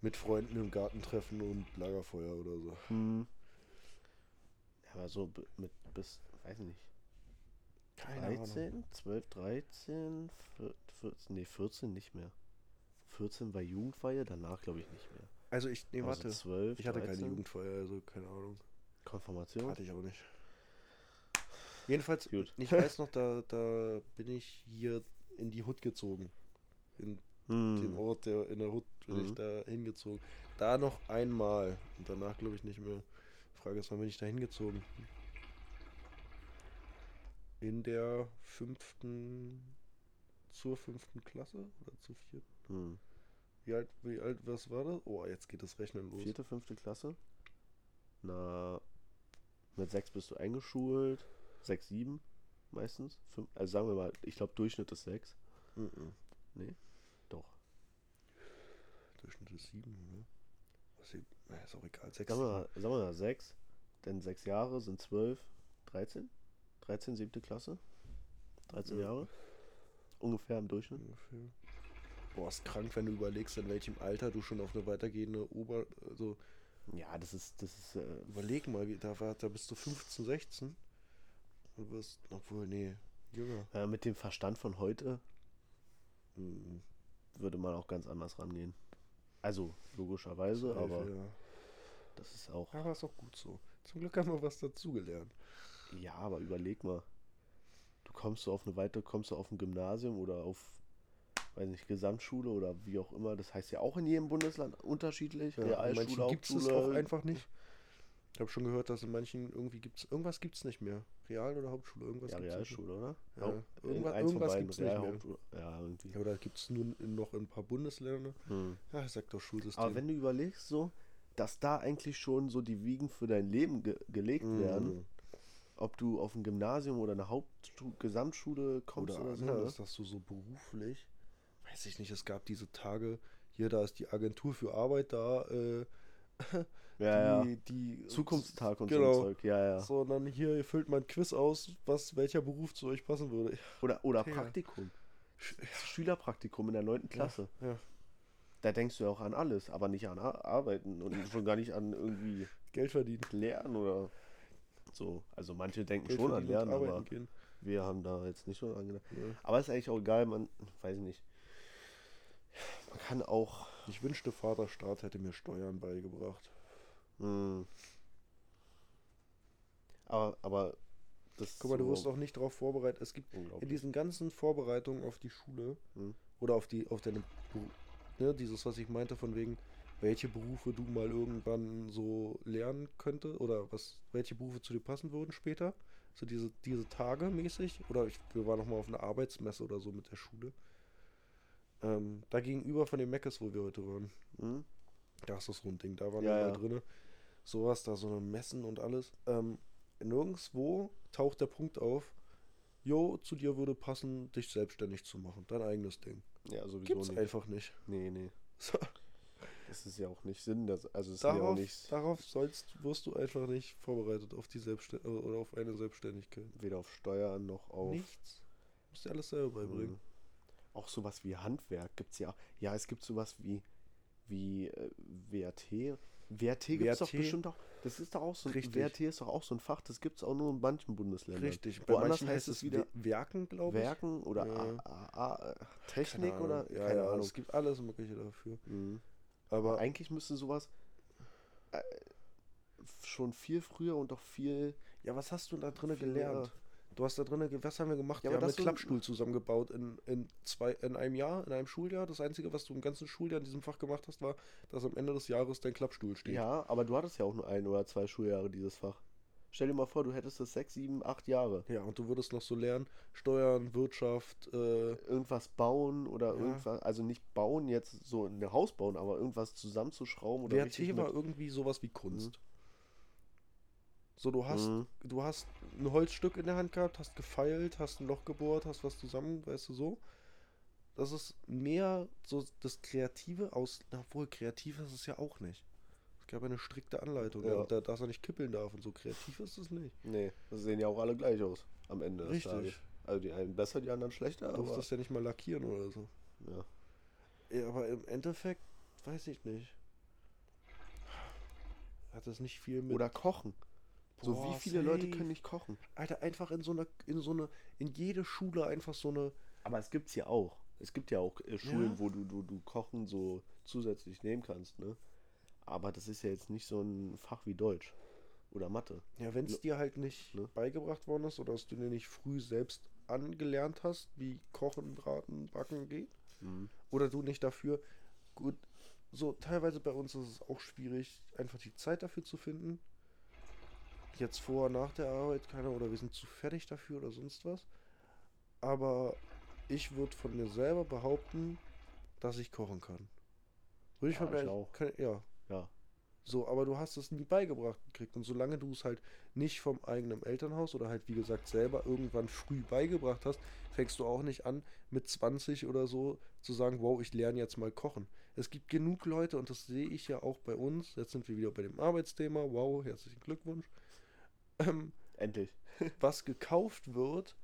mit Freunden im Garten treffen und Lagerfeuer oder so. Hm. Ja, aber so mit bis, weiß nicht, Keine Ahnung. 13, 12, 13, 14, nee, 14 nicht mehr. 14 war Jugendweihe, danach glaube ich nicht mehr. Also ich, nee, Aber warte. so 12, Ich hatte keine 13, Jugendfeier, also keine Ahnung. Konfirmation. Hatte ich auch nicht. Jedenfalls, Gut. ich weiß noch, da, da bin ich hier in die Hut gezogen. In Hm. dem Ort, der in der Hut bin ich Mhm. da hingezogen. Da noch einmal. Und danach glaube ich nicht mehr. Frage ist, wann bin ich da hingezogen? In der fünften, zur fünften Klasse oder zur vierten? Hm. Wie alt, wie alt, was war das? Oh, jetzt geht das Rechnen los. Vierte, fünfte Klasse. Na, mit sechs bist du eingeschult. Sechs, sieben meistens. Fünf, also sagen wir mal, ich glaube Durchschnitt ist sechs. Mhm. Doch. Durchschnitt ist sieben, ne? Was na, ist auch egal. Sechs, Sagen wir, mal, sagen wir mal sechs. Denn sechs Jahre sind zwölf, 13? 13, siebte Klasse. 13 Ja. Jahre. Ungefähr im Durchschnitt. ungefähr. Boah, ist krank, wenn du überlegst, in welchem Alter du schon auf eine weitergehende Ober... Also, Ja, das ist, das ist, äh, überleg mal, da, war, da bist du 15, 16 und wirst... Obwohl, nee, jünger. äh, mit dem Verstand von heute Mhm. würde man auch ganz anders rangehen. Also, logischerweise, Safe, aber Ja. das ist auch. Aber ist auch gut so. Zum Glück haben wir was dazugelernt. Ja, aber überleg mal. du kommst so auf eine weitere, kommst du auf ein Gymnasium oder auf, weiß nicht, Gesamtschule oder wie auch immer. Das heißt ja auch in jedem Bundesland unterschiedlich. Ja, in Realschule, manchen gibt es auch einfach nicht. Ich habe schon gehört, dass in manchen irgendwie gibt's irgendwas gibt's nicht mehr. Real oder Hauptschule, irgendwas Ja, Realschule, oder? Ja, Haupt- irgendwas- irgendwas beiden, gibt's nicht mehr. Ja, irgendwie. Ja, oder gibt es nur noch in ein paar Bundesländern. Hm. Ja, ich sag doch Schulsystem. Aber wenn du überlegst, so, dass da eigentlich schon so die Wiegen für dein Leben ge gelegt Mhm. werden, ob du auf ein Gymnasium oder eine Hauptschule, Gesamtschule kommst oder oder, so. anders, Ne? dass du so beruflich, weiß ich nicht, es gab diese Tage, hier, da ist die Agentur für Arbeit da, äh, Ja, die, ja. die Zukunftstag und genau. so Zeug. Ja, ja. So, und dann hier, ihr füllt mal ein Quiz aus, was, welcher Beruf zu euch passen würde. Oder, oder Ja. Praktikum. Sch Schülerpraktikum in der 9. Klasse. Ja, Da denkst du ja auch an alles, aber nicht an Ar Arbeiten und schon gar nicht an irgendwie Geld verdienen. Lernen oder so. Also manche denken Geld schon an Lernen, aber gehen. wir haben da jetzt nicht so dran gedacht. Ja. Aber ist eigentlich auch egal, man, weiß ich nicht. Man kann auch. Ich wünschte, Vaterstaat hätte mir Steuern beigebracht. Hm. Aber, aber das Guck mal, du wirst auch nicht darauf vorbereitet. Es gibt in diesen ganzen Vorbereitungen auf die Schule Hm. oder auf die, auf deine, ne, dieses, was ich meinte, von wegen, welche Berufe du mal irgendwann so lernen könnte oder was, welche Berufe zu dir passen würden später. So diese, diese Tage mäßig. Oder ich, wir waren noch mal auf einer Arbeitsmesse oder so mit der Schule. Ähm, da gegenüber von dem Meckes, wo wir heute waren. Hm? Da ist das so ein Ding, da waren Ja, wir ja. drinne. Sowas, da so eine Messen und alles. Ähm, nirgendwo taucht der Punkt auf, jo, zu dir würde passen, dich selbstständig zu machen. Dein eigenes Ding. Ja, sowieso Gibt's nicht. einfach nicht. Nee, nee. Das ist ja auch nicht Sinn. Das, also es ist ja auch darauf, nicht darauf sollst, wirst du einfach nicht vorbereitet auf die Selbstständigkeit oder auf eine Selbstständigkeit. weder auf Steuern noch auf. Nichts. Musst dir alles selber beibringen. Mhm. Auch sowas wie Handwerk gibt es ja. Ja, es gibt sowas wie, wie äh, WRT. WRT gibt es doch bestimmt auch. Das ist doch auch so ein Richtig. WRT ist doch auch so ein Fach, das gibt es auch nur in manchen Bundesländern. Richtig. Bei Woanders manchen heißt es wieder Werken, glaube ich. Werken oder Ja. A, A, A, Keine Technik Ahnung. oder Ja, keine ja, Ahnung. es gibt alles Mögliche dafür. Mhm. Aber Aber eigentlich müsste sowas äh, schon viel früher und auch viel. Ja, was hast du da drinnen Viel gelernt? Du hast da ge- was haben wir gemacht? Ja, wir haben das einen Klappstuhl zusammengebaut in, in, zwei, in einem Jahr, in einem Schuljahr. Das Einzige, was du im ganzen Schuljahr in diesem Fach gemacht hast, war, dass am Ende des Jahres dein Klappstuhl steht. Ja, aber du hattest ja auch nur ein oder zwei Schuljahre dieses Fach. Stell dir mal vor, du hättest das sechs, sieben, acht Jahre. Ja, und du würdest noch so lernen, Steuern, Wirtschaft, äh, irgendwas bauen oder Ja. irgendwas, also nicht bauen jetzt so ein Haus bauen, aber irgendwas zusammenzuschrauben oder war mit, irgendwie sowas wie Kunst. So, du hast, Mhm. du hast ein Holzstück in der Hand gehabt, hast gefeilt, hast ein Loch gebohrt, hast was zusammen, weißt du so. Das ist mehr so das Kreative aus, na, obwohl kreativ ist es ja auch nicht. Es gab eine strikte Anleitung, Ja. da, dass er nicht kippeln darf und so kreativ ist es nicht. Nee, das sehen ja auch alle gleich aus am Ende des Richtig. Tages. Also die einen besser, die anderen schlechter, Du aber durftest ja nicht mal lackieren oder so. ja. Ja, aber im Endeffekt weiß ich nicht. Hat das nicht viel mit. Oder kochen. So Boah, wie viele Leute safe. können nicht kochen? Alter, einfach in so einer, in so eine, in jede Schule einfach so eine. Aber es gibt's ja auch. Es gibt ja auch äh, Schulen, Ja. wo du, du, du Kochen so zusätzlich nehmen kannst, ne? Aber das ist ja jetzt nicht so ein Fach wie Deutsch oder Mathe. Ja, wenn es dir halt nicht Ne? beigebracht worden ist oder dass du dir nicht früh selbst angelernt hast, wie Kochen, Braten, Backen geht, Mhm. oder du nicht dafür, gut, so teilweise bei uns ist es auch schwierig, einfach die Zeit dafür zu finden. Jetzt vor, nach der Arbeit, keine oder wir sind zu fertig dafür oder sonst was. Aber ich würde von mir selber behaupten, dass ich kochen kann. Würde ich Ja, auch. Kann, ja, Ja. so, aber du hast es nie beigebracht gekriegt. Und solange du es halt nicht vom eigenen Elternhaus oder halt, wie gesagt, selber irgendwann früh beigebracht hast, fängst du auch nicht an, mit 20 oder so zu sagen, wow, ich lerne jetzt mal kochen. Es gibt genug Leute, und das sehe ich ja auch bei uns, jetzt sind wir wieder bei dem Arbeitsthema, wow, herzlichen Glückwunsch, ähm, Endlich. was gekauft wird.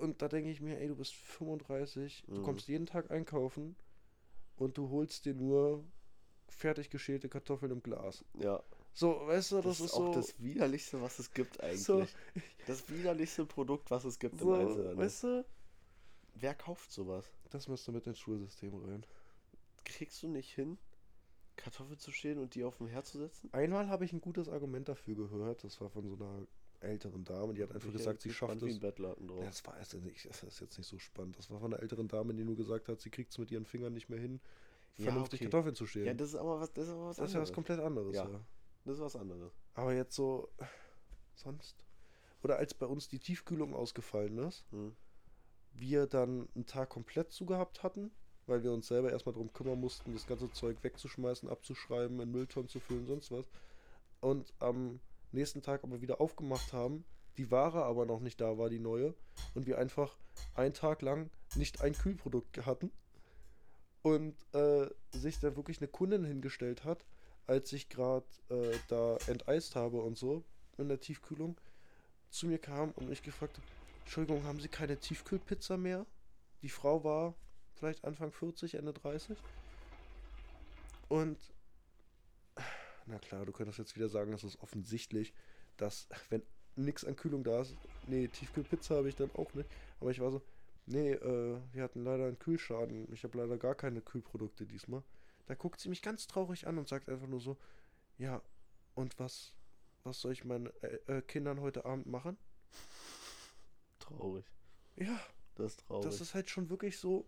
Und da denke ich mir, ey, du bist 35, du Mhm. kommst jeden Tag einkaufen und du holst dir nur fertig geschälte Kartoffeln im Glas. Ja. So, weißt du, Das, das, ist ist auch so. das widerlichste, was es gibt eigentlich. So. Das widerlichste Produkt, was es gibt so im Einzelhandel. weißt du, Wer kauft sowas? das müsste mit ins Schulsystem rein. Kriegst du nicht hin, Kartoffeln zu schälen und die auf dem Herd zu setzen? Einmal habe ich ein gutes Argument dafür gehört. Das war von so einer älteren Dame, die hat einfach Ich gesagt, sie schafft es. Ja, das war also nicht, das ist jetzt nicht so spannend. Das war von einer älteren Dame, die nur gesagt hat, sie kriegt es mit ihren Fingern nicht mehr hin, Ja, vernünftig okay. Kartoffeln zu schälen. Ja, das ist aber was, das ist aber was das ist ja was anderes. komplett anderes. Ja. Ja. Das ist was anderes. Aber jetzt so sonst. Oder als bei uns die Tiefkühlung ausgefallen ist, Hm. wir dann einen Tag komplett zugehabt hatten, weil wir uns selber erstmal darum kümmern mussten, das ganze Zeug wegzuschmeißen, abzuschreiben, in Mülltonnen zu füllen, sonst was. Und am nächsten Tag aber wieder aufgemacht haben, die Ware aber noch nicht da war, die neue, und wir einfach einen Tag lang nicht ein Kühlprodukt hatten und äh, sich dann wirklich eine Kundin hingestellt hat, als ich gerade äh, da enteist habe und so in der Tiefkühlung, zu mir kam und mich gefragt hat, Entschuldigung, haben Sie keine Tiefkühlpizza mehr? Die Frau war vielleicht Anfang 40, Ende 30. Und na klar, du könntest jetzt wieder sagen, das ist offensichtlich, dass wenn nichts an Kühlung da ist, nee, Tiefkühlpizza habe ich dann auch nicht. Aber ich war so, nee, äh, wir hatten leider einen Kühlschaden. Ich habe leider gar keine Kühlprodukte diesmal. Da guckt sie mich ganz traurig an und sagt einfach nur so, ja, und was, was soll ich meinen äh, äh, Kindern heute Abend machen? Traurig. Ja, Das ist traurig. das ist halt schon wirklich so,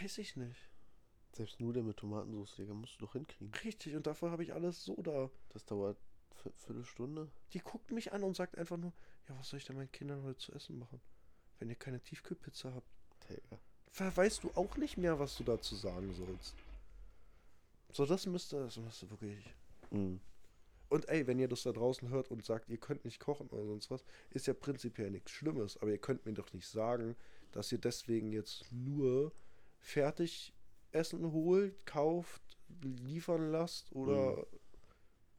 weiß ich nicht. Selbst Nudeln mit Tomatensauce, Digga, musst du doch hinkriegen. Richtig, und dafür habe ich alles so da. Das dauert eine Viertelstunde. Die guckt mich an und sagt einfach nur, ja, was soll ich denn meinen Kindern heute zu essen machen? Wenn ihr keine Tiefkühlpizza habt. Digga. Weißt du auch nicht mehr, was du dazu sagen sollst. So, das müsste, das müsste wirklich. Mhm. Und ey, wenn ihr das da draußen hört und sagt, ihr könnt nicht kochen oder sonst was, ist ja prinzipiell nichts Schlimmes. Aber ihr könnt mir doch nicht sagen, dass ihr deswegen jetzt nur fertig Essen holt, kauft, liefern lasst oder Mhm.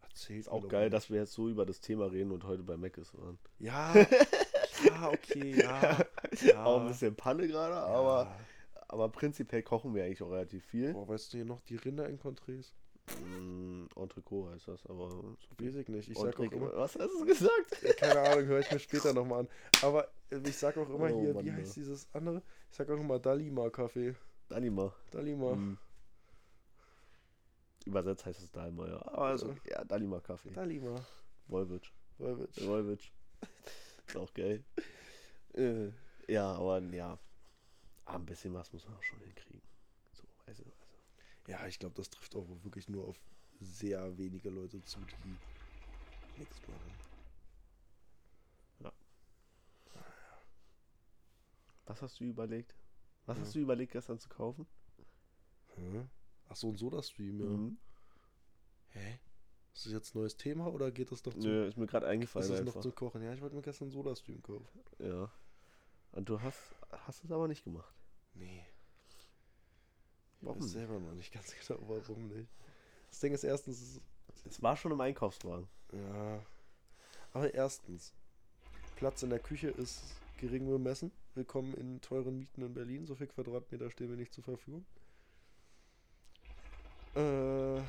erzählt Ist auch geil, dass wir jetzt so über das Thema reden und heute bei Mac ist waren. Ja, ja, okay, ja. ja Auch ein bisschen Panne gerade, aber, ja. aber prinzipiell kochen wir eigentlich auch relativ viel. Boah, weißt du hier noch die Rinder-Encontrés? Mm, Entrecot heißt das, aber. Weiß ich nicht. Ich sag auch immer, Was hast du gesagt? keine Ahnung, höre ich mir später nochmal an. Aber äh, ich sag auch immer Oh, hier, Mann, wie ja. heißt dieses andere? Ich sag auch immer Dalima-Kaffee. Dalima. Dalima. Mm. Übersetzt heißt es Dalma, ja. Aber also, ja, Dalima Kaffee. Dalima. Wolwitsch. Wolwitsch. Wolwitsch. Ist auch geil. Äh, ja, aber ja. Ah, ein bisschen was muss man auch schon hinkriegen. So, du, also. Ja, ich glaube, das trifft auch wirklich nur auf sehr wenige Leute zu, die nichts machen. Was hast du überlegt? Was Ja. hast du überlegt, gestern zu kaufen? Hä? Ach so, ein Soda-Stream, ja. Mhm. Hä? Ist das jetzt ein neues Thema oder geht das noch zu... Nö, ist mir gerade ist eingefallen das einfach. noch zum Kochen? Ja, ich wollte mir gestern einen Soda-Stream kaufen. Ja. Und du hast, hast es aber nicht gemacht. Nee. Ich Warum weiß nicht? selber noch nicht ganz genau, warum nicht. Das Ding ist erstens, es ist Es war schon im Einkaufswagen. Ja. Aber erstens, Platz in der Küche ist gering bemessen. Willkommen in teuren Mieten in Berlin. So viel Quadratmeter stehen mir nicht zur Verfügung. Äh,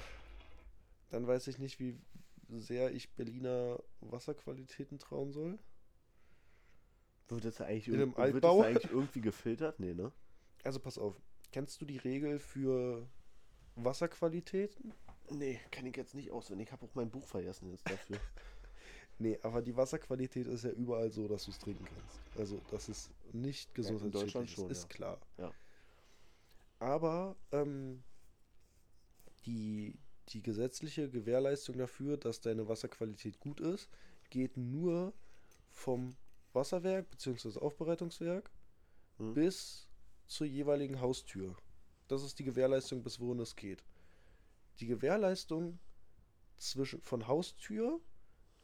dann weiß ich nicht, wie sehr ich Berliner Wasserqualitäten trauen soll. Wird das eigentlich, In einem wird das eigentlich irgendwie gefiltert? Nee, ne? Also pass auf. Kennst du die Regel für Wasserqualitäten? Nee, kann ich jetzt nicht auswendig. Ich habe auch mein Buch vergessen jetzt dafür. Nee, aber die Wasserqualität ist ja überall so, dass du es trinken kannst. Also, das ist nicht gesundheitsschädlich. Deutschland schon, ist ja. klar. Ja. Aber ähm, die, die gesetzliche Gewährleistung dafür, dass deine Wasserqualität gut ist, geht nur vom Wasserwerk bzw. Aufbereitungswerk Hm. bis zur jeweiligen Haustür. Das ist die Gewährleistung, bis wohin es geht. Die Gewährleistung zwischen von Haustür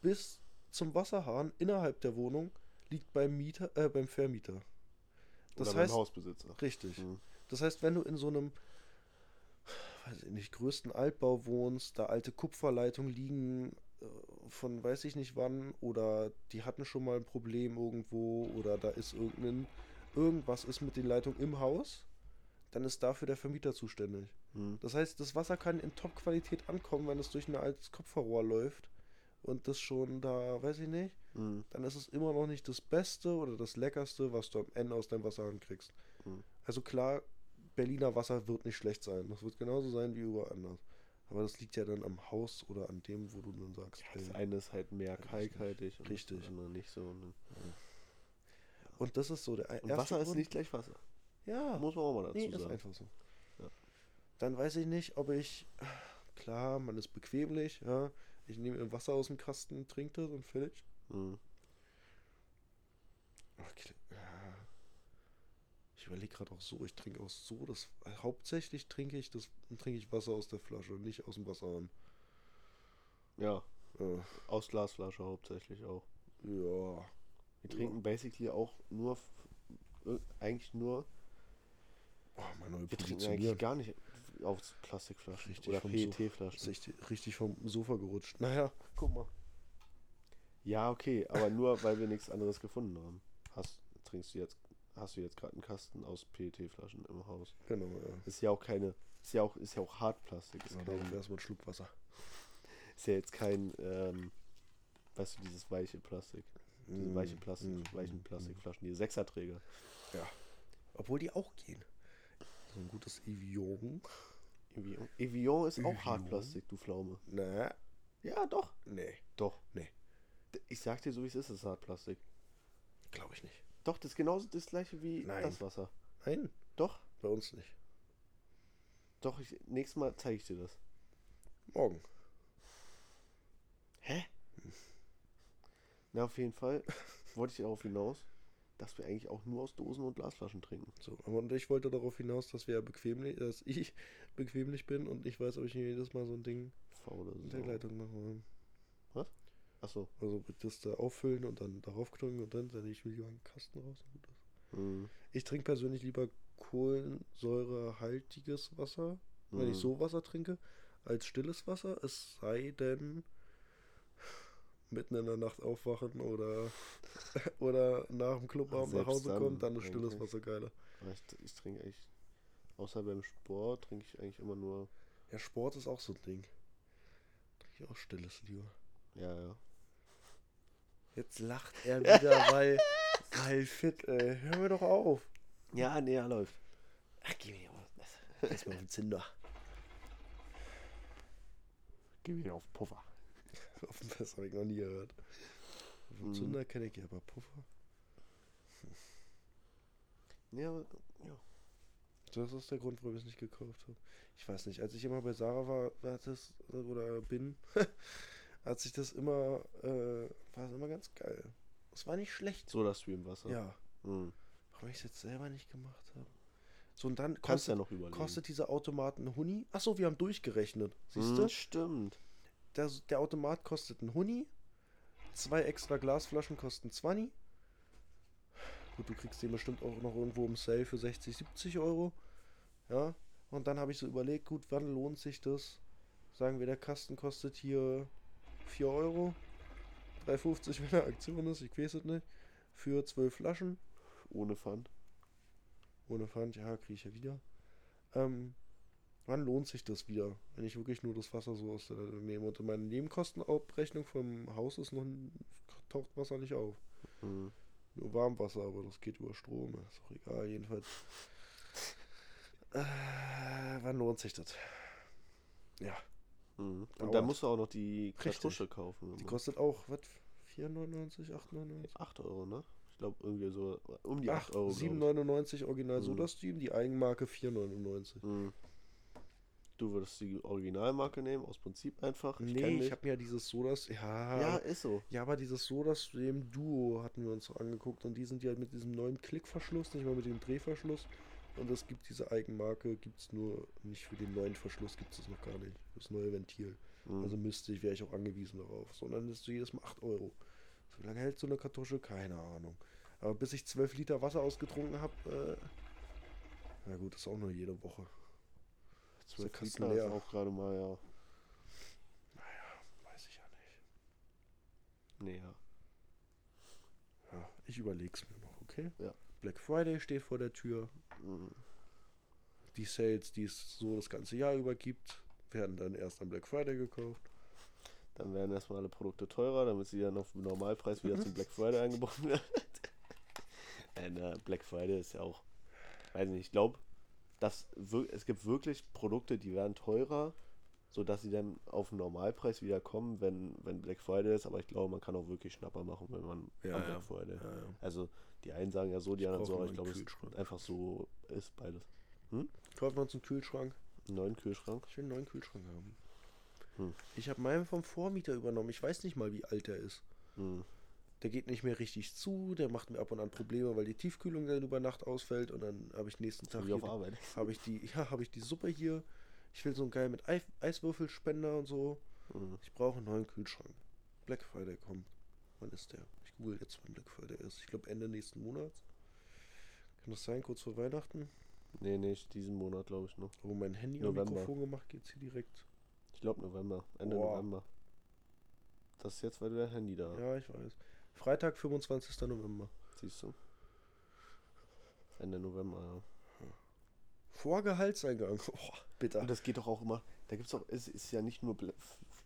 bis zum Wasserhahn innerhalb der Wohnung liegt beim Mieter, äh, beim Vermieter. Das Oder heißt, beim Hausbesitzer. richtig. Mhm. Das heißt, wenn du in so einem, weiß ich nicht, größten Altbau wohnst, da alte Kupferleitungen liegen äh, von weiß ich nicht wann oder die hatten schon mal ein Problem irgendwo oder da ist irgendein, irgendwas ist mit den Leitungen im Haus, dann ist dafür der Vermieter zuständig. Mhm. Das heißt, das Wasser kann in Top-Qualität ankommen, wenn es durch ein altes Kupferrohr läuft und das schon da, weiß ich nicht, Mhm. dann ist es immer noch nicht das Beste oder das Leckerste, was du am Ende aus deinem Wasserhahn kriegst. Mhm. Also klar, Berliner Wasser wird nicht schlecht sein. Das wird genauso sein wie überall anders. Aber das liegt ja dann am Haus oder an dem, wo du dann sagst, Das hey, eine ist halt mehr kalkhaltig und Richtig. das andere nicht so. Ne? Und das ist so der Und erste Wasser ist Grund. nicht gleich Wasser. Ja, Muss man auch mal dazu nee, ist sagen. einfach so. Ja. Dann weiß ich nicht, ob ich. Klar, man ist bequemlich, ja. Ich nehme mir Wasser aus dem Kasten, trinke das und fertig. Mhm. Okay, ja. Ich überlege gerade auch so, ich trinke auch so das. Hauptsächlich trinke ich das trinke ich Wasser aus der Flasche, nicht aus dem Wasserhahn. Ja, Äh, aus Glasflasche hauptsächlich auch. ja. Wir Ja. trinken basically auch nur, äh, eigentlich nur, Oh, neue wir trinken eigentlich gar nicht aus Plastikflaschen Richtig oder PET-Flaschen. richtig, richtig vom Sofa gerutscht. Naja, guck mal. Ja, okay, aber nur, weil wir nichts anderes gefunden haben. Hast, trinkst du jetzt, hast du jetzt gerade einen Kasten aus PET-Flaschen im Haus. Genau, ja. Ist ja auch keine, ist ja auch, ist ja auch Hartplastik. Ist, Genau, kein, darum erstmal einen Schluck Wasser. ist ja jetzt kein, ähm, weißt du, dieses weiche Plastik. Diese Mm, weiche Plastik, mm, weichen mm, Plastikflaschen, die Sechserträger. Obwohl die auch gehen. So ein gutes Evian. Evian, Evian ist auch Evian? Hartplastik, du Pflaume. Na, Ja, doch. nee, Doch. Nee. Ich sag dir so, wie es ist, das ist Hartplastik. glaube ich nicht. Doch, das ist genauso das gleiche wie Nein. das Wasser. Nein, Doch, bei uns nicht. doch, ich, nächstes Mal zeige ich dir das. Morgen. Hä? Na, auf jeden Fall wollte ich darauf hinaus, dass wir eigentlich auch nur aus Dosen und Glasflaschen trinken. So, aber und ich wollte darauf hinaus, dass wir ja bequemlich, dass ich bequemlich bin und ich weiß, ob ich jedes Mal so ein Ding Faule in der. Leitung mache. Achso. Also das da auffüllen und dann darauf drücken und dann sende ich lieber einen Kasten raus. Mhm. Ich trinke persönlich lieber kohlensäurehaltiges Wasser, wenn ich Mhm. so Wasser trinke, als stilles Wasser. Es sei denn, mitten in der Nacht aufwachen oder, oder nach dem Clubabend nach Hause dann kommen, dann ist stilles. Wasser geiler. Ich, ich trinke eigentlich, außer beim Sport, trinke ich eigentlich immer nur. Ja, Sport ist auch so ein Ding. Trinke ich auch stilles lieber. Ja, ja. Jetzt lacht er wieder, weil, weil fit, ey. Hör mir doch auf. Ja, nee, er läuft. Ach, geh mir auf. Erstmal auf den Zinder. Geh wieder auf Puffer. Auf den Das habe ich noch nie gehört. Auf den Mhm. Zinder kenne ich ja, aber Puffer. Ja, aber, ja. Das ist der Grund, warum ich es nicht gekauft habe. Ich weiß nicht, als ich immer bei Sarah war, war das, oder bin, hat sich das immer, äh, war es immer ganz geil. Es war nicht schlecht. So das Stream Wasser. Ja. Mhm. Warum ich es jetzt selber nicht gemacht habe. So, und dann Kannst ja kostet, kostet dieser Automat einen Huni. Achso, wir haben durchgerechnet. Siehst du? Stimmt. Der, der Automat kostet einen Huni. Zwei extra Glasflaschen kosten 20. Gut, du kriegst den bestimmt auch noch irgendwo im Sale für 60, 70 Euro. Ja. Und dann habe ich so überlegt, gut, wann lohnt sich das? Sagen wir, der Kasten kostet hier 4 Euro. 3,50 wenn er Aktion ist, ich weiß es nicht. Für 12 Flaschen. Ohne Pfand. Ohne Pfand, ja, kriege ich ja wieder. Ähm, wann lohnt sich das wieder, wenn ich wirklich nur das Wasser so aus der nehme? Und in meiner Nebenkostenabrechnung vom Haus ist noch ein, taucht Wasser nicht auf. Mhm. Nur Warmwasser, aber das geht über Strom. Ist auch egal, jedenfalls. Äh, wann lohnt sich das? Ja, Mhm. Und Dauert. dann musst du auch noch die. Kartusche kaufen. die kostet auch, was? 4,99, 8,99? 8 Euro, ne? Ich glaube irgendwie so um die 8 Ach, Euro. glaub ich. 7,99 Original Mhm. SodaStream, die Eigenmarke 4,99. Mhm. Du würdest die Originalmarke nehmen, aus Prinzip einfach. Nee, kenn ich habe mir ja dieses Sodas. Ja, Ja, ist so. Ja, aber dieses SodaStream Duo hatten wir uns so angeguckt und die sind ja mit diesem neuen Klickverschluss, nicht mal mit dem Drehverschluss. Und es gibt diese Eigenmarke, gibt es nur nicht für den neuen Verschluss, gibt es das noch gar nicht. Das neue Ventil. Mhm. Also müsste ich, wäre ich auch angewiesen darauf. Sondern ist du jedes Mal 8 Euro. So lange hält so eine Kartusche? Keine Ahnung. Aber bis ich 12 Liter Wasser ausgetrunken habe, äh, na gut, ist auch nur jede Woche. 12 der Kasten Liter ist leer. auch gerade mal, ja. Weiß ich ja nicht. Nee, ja. Ja, ich überleg's mir noch, okay? Ja. Black Friday steht vor der Tür. Mhm. Die Sales, die es so das ganze Jahr über gibt, werden dann erst am Black Friday gekauft. Dann werden erstmal alle Produkte teurer, damit sie dann auf Normalpreis wieder zum Black Friday angeboten werden. äh, na, Black Friday ist ja auch, weiß nicht, ich glaube, es gibt wirklich Produkte, die werden teurer sodass sie dann auf den Normalpreis wieder kommen, wenn, wenn Black Friday ist. Aber ich glaube, man kann auch wirklich Schnapper machen, wenn man Ja, am ja. Black Friday. Ja, ja. Also die einen sagen ja so, die anderen brauche so, aber ich glaube, es Kühlschrank. einfach so ist beides. Kauft man uns einen Kühlschrank? Einen neuen Kühlschrank. Ich will einen neuen Kühlschrank haben. Hm. Ich habe meinen vom Vormieter übernommen. Ich weiß nicht mal, wie alt der ist. Hm. Der geht nicht mehr richtig zu. Der macht mir ab und an Probleme, weil die Tiefkühlung dann über Nacht ausfällt. Und dann habe ich nächsten Tag habe ich die, ja, habe ich die Suppe hier. Ich will so einen geil mit Eis Eiswürfelspender und so. Hm. Ich brauche einen neuen Kühlschrank. Black Friday kommt. Wann ist der? Ich google jetzt, wann Black Friday ist. Ich glaube Ende nächsten Monats. Kann das sein, kurz vor Weihnachten? Nee, nicht diesen Monat, glaube ich noch. Wo mein Handy am November. Mikrofon gemacht, geht's hier direkt. Ich glaube November. Ende Boah. November. Das ist jetzt, weil du dein Handy da Ja, ich weiß. Freitag, 25. November. siehst du. Ende November, ja. Vor Gehaltseingang. Oh, bitter. Und das geht doch auch immer. Da gibt's doch, es ist ja nicht nur Bla-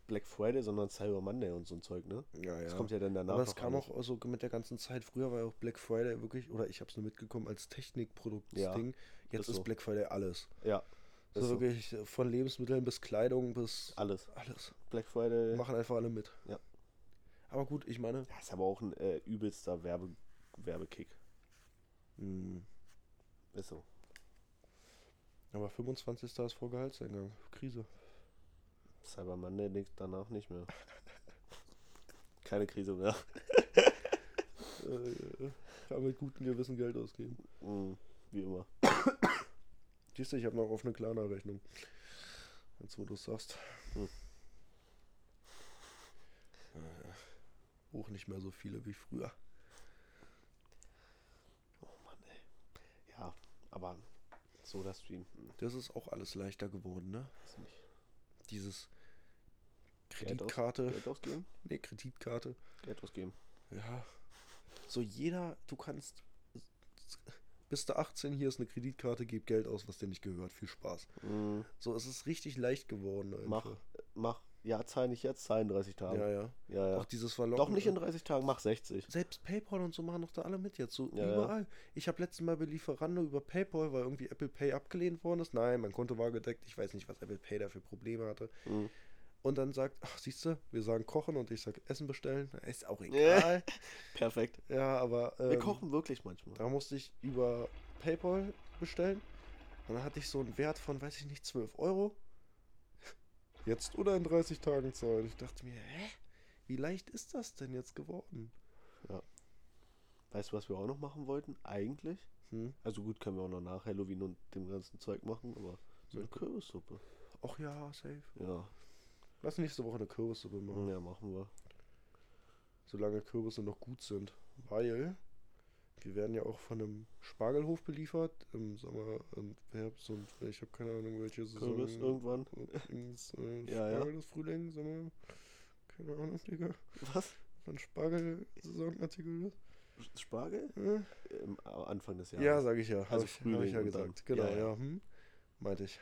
Black Friday, sondern Cyber Monday und so ein Zeug, ne? ja, ja. Das kommt ja dann danach. Aber es noch kam auch so mit der ganzen Zeit. Früher war ja auch Black Friday wirklich, oder ich habe es nur mitgekommen als Technikproduktsding. Jetzt ist so. Black Friday alles. Ja. So wirklich von Lebensmitteln bis Kleidung bis Alles. alles. Black Friday. Machen einfach alle mit. Ja. Aber gut, ich meine, Ja, ist aber auch ein äh, übelster Werbe Werbekick. mh, Ist so. Aber 25. ist vor Gehaltseingang. Krise. Cyber Monday liegt danach nicht mehr. Keine Krise mehr. Äh, kann mit gutem Gewissen Geld ausgeben. Mhm, wie immer. Siehst du, ich habe noch offene Klarna-Rechnung. Jetzt, wo du es sagst. Hm. Äh, Hoch nicht mehr so viele wie früher. Oh Mann, ey. Ja, aber so das Stream. Hm, Das ist auch alles leichter geworden, ne? weiß nicht. Dieses Geld aus- Kreditkarte. Geld ausgeben? Nee, Kreditkarte. Geld ausgeben. Ja. So jeder, du kannst. Bist du 18, hier ist eine Kreditkarte, gib Geld aus, was dir nicht gehört. Viel Spaß. Mhm. So, es ist richtig leicht geworden. Mach, einfach. mach. Ja, zahl nicht jetzt, zahl in 30 Tagen. Ja, ja. ja. ja. Auch dieses Verlocken. Doch nicht in 30 Tagen, mach 60. Selbst PayPal und so machen doch da alle mit jetzt. So Ja, ja. überall. Ich habe letztes Mal bei Lieferando über PayPal, weil irgendwie Apple Pay abgelehnt worden ist. Nein, mein Konto war gedeckt. Ich weiß nicht, was Apple Pay da für Probleme hatte. Mhm. Und dann sagt, ach, siehst du, wir sagen kochen und ich sag Essen bestellen. Ist auch egal. Perfekt. ja, aber. Wir ähm, kochen wirklich manchmal. Da musste ich über PayPal bestellen. Und dann hatte ich so einen Wert von, weiß ich nicht, 12 Euro. Jetzt oder in 30 Tagen zahlen. Ich dachte mir, hä? Wie leicht ist das denn jetzt geworden? Weißt du, was wir auch noch machen wollten? Eigentlich? Hm? Also gut, können wir auch noch nach Halloween und dem ganzen Zeug machen, aber so eine Ja. Kürbissuppe. Ach ja, safe. Ja. Lass nächste Woche eine Kürbissuppe machen. Ja, machen wir. Solange Kürbisse noch gut sind. Weil wir werden ja auch von einem Spargelhof beliefert im Sommer und Herbst und ich habe keine Ahnung, welche Saison. Kürbis irgendwann. Übrigens, äh, Ja, ja. Spargel des Frühling, Sommer. Keine Ahnung, Digga. Was? Wann Spargel-Saisonartikel ist. Spargel? Äh? Im A- Anfang des Ja, Jahres. sage ich ja. Habe Also ich, hab Frühling ich ja und dann- gesagt. Genau, ja, ja. ja. Hm? Meinte ich.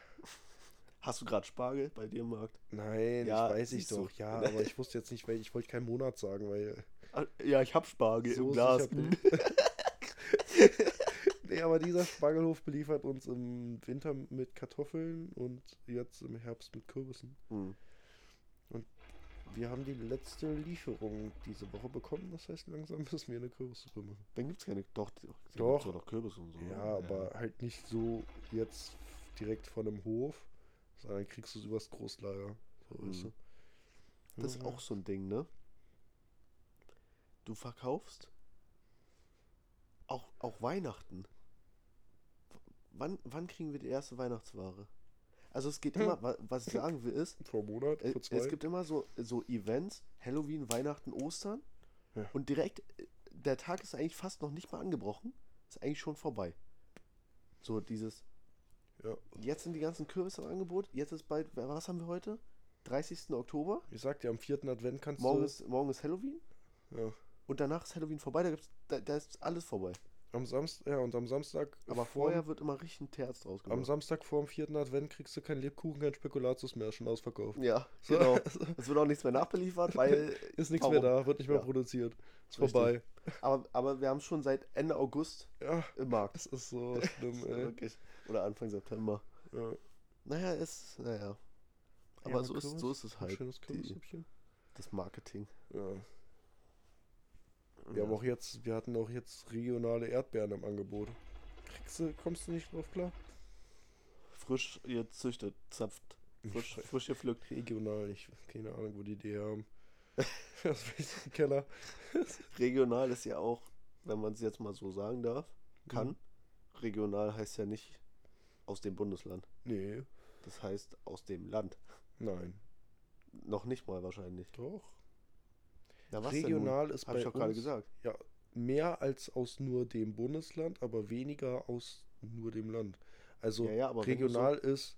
Hast du gerade Spargel bei dir im Markt? Nein, Ja, ich weiß ich doch. Ja, aber ich wusste jetzt nicht, weil ich wollte keinen Monat sagen, weil. Ah, Ja, ich hab Spargel So im Glas. Nee, aber dieser Spargelhof beliefert uns im Winter mit Kartoffeln und jetzt im Herbst mit Kürbissen. Hm. Wir haben die letzte Lieferung diese Woche bekommen, das heißt, langsam müssen wir eine Kürbissuppe machen. Dann gibt's keine. Doch, Doch. gibt's doch Kürbis und so. Ja, aber halt nicht so jetzt direkt von einem Hof, sondern kriegst du es übers Großlager. So, Mhm. weißt du? Das ist Ja. auch so ein Ding, ne? Du verkaufst auch, auch Weihnachten. Wann, wann kriegen wir die erste Weihnachtsware? Also es geht Hm. immer, wa- was ich sagen will ist, Vor Monat, äh, vor zwei. es gibt immer so, so Events, Halloween, Weihnachten, Ostern Ja. und direkt, äh, der Tag ist eigentlich fast noch nicht mal angebrochen, ist eigentlich schon vorbei. So dieses, ja. jetzt sind die ganzen Kürbisse im Angebot, jetzt ist bald, was haben wir heute? 30. Oktober? Ich sag dir, am vierten Advent kannst Morgen du. ist, morgen ist Halloween ja. Und danach ist Halloween vorbei, da, gibt's, da, da ist alles vorbei. Am Samstag, ja, und am Samstag. Aber vorher wird immer richtig ein Terz draus Am gemacht. Samstag vor dem vierten Advent kriegst du kein Lebkuchen, kein Spekulatius mehr, schon ausverkauft. Ja, So. genau. Es wird auch nichts mehr nachbeliefert, weil. Ist nichts Warum? mehr da, wird nicht mehr Ja. produziert. Ist Richtig. vorbei. Aber, aber wir haben schon seit Ende August Ja, im Markt. es ist so schlimm, ey. Wirklich. Oder Anfang September. Ja. Naja, ist. Naja. Aber Ja, so, ist, so ist es Ein halt. schönes Die, das Marketing. Ja. Wir haben auch jetzt, wir hatten auch jetzt regionale Erdbeeren im Angebot. Kriegst du, kommst du nicht drauf klar? frisch gezüchtet, zapft, frisch, frisch gepflückt. Regional, ich keine Ahnung, wo die die haben. weiß im Keller. Regional ist ja auch, wenn man es jetzt mal so sagen darf, kann. Regional heißt ja nicht aus dem Bundesland. Nee, Das heißt aus dem Land. nein. Noch nicht mal wahrscheinlich. Doch. Na, Regional ist Habe bei ich doch gerade gesagt. mehr als aus nur dem Bundesland, aber weniger aus nur dem Land. Also ja, ja, regional ist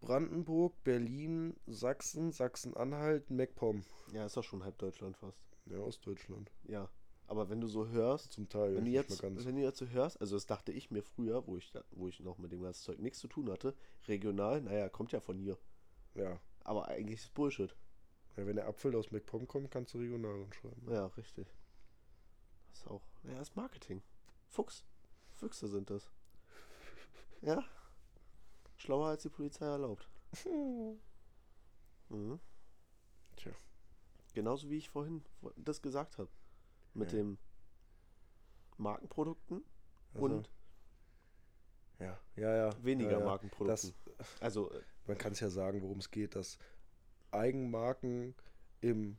Brandenburg, Berlin, Sachsen, Sachsen-Anhalt, MacPom. So, ja, ist doch schon halb Deutschland fast. Ja, Ostdeutschland. Ja. Aber wenn du so hörst, Zum Teil. wenn du, jetzt, wenn du jetzt so hörst, also das dachte ich mir früher, wo ich, wo ich noch mit dem ganzen Zeug nichts zu tun hatte, regional, naja, kommt ja von hier. Ja. Aber eigentlich ist Bullshit. Ja. Wenn der Apfel aus MacPom kommt, kannst du regional anschreiben. Ja, richtig. Das ist auch, das ist Marketing. Fuchs. Füchse sind das. Ja. Schlauer als die Polizei erlaubt. Mhm. Tja. Genauso wie ich vorhin das gesagt habe. Mit Ja. dem Markenprodukten Also, und ja, ja, ja. weniger ja, ja. Markenprodukten. also, äh, Man kann es ja sagen, worum es geht, dass Eigenmarken im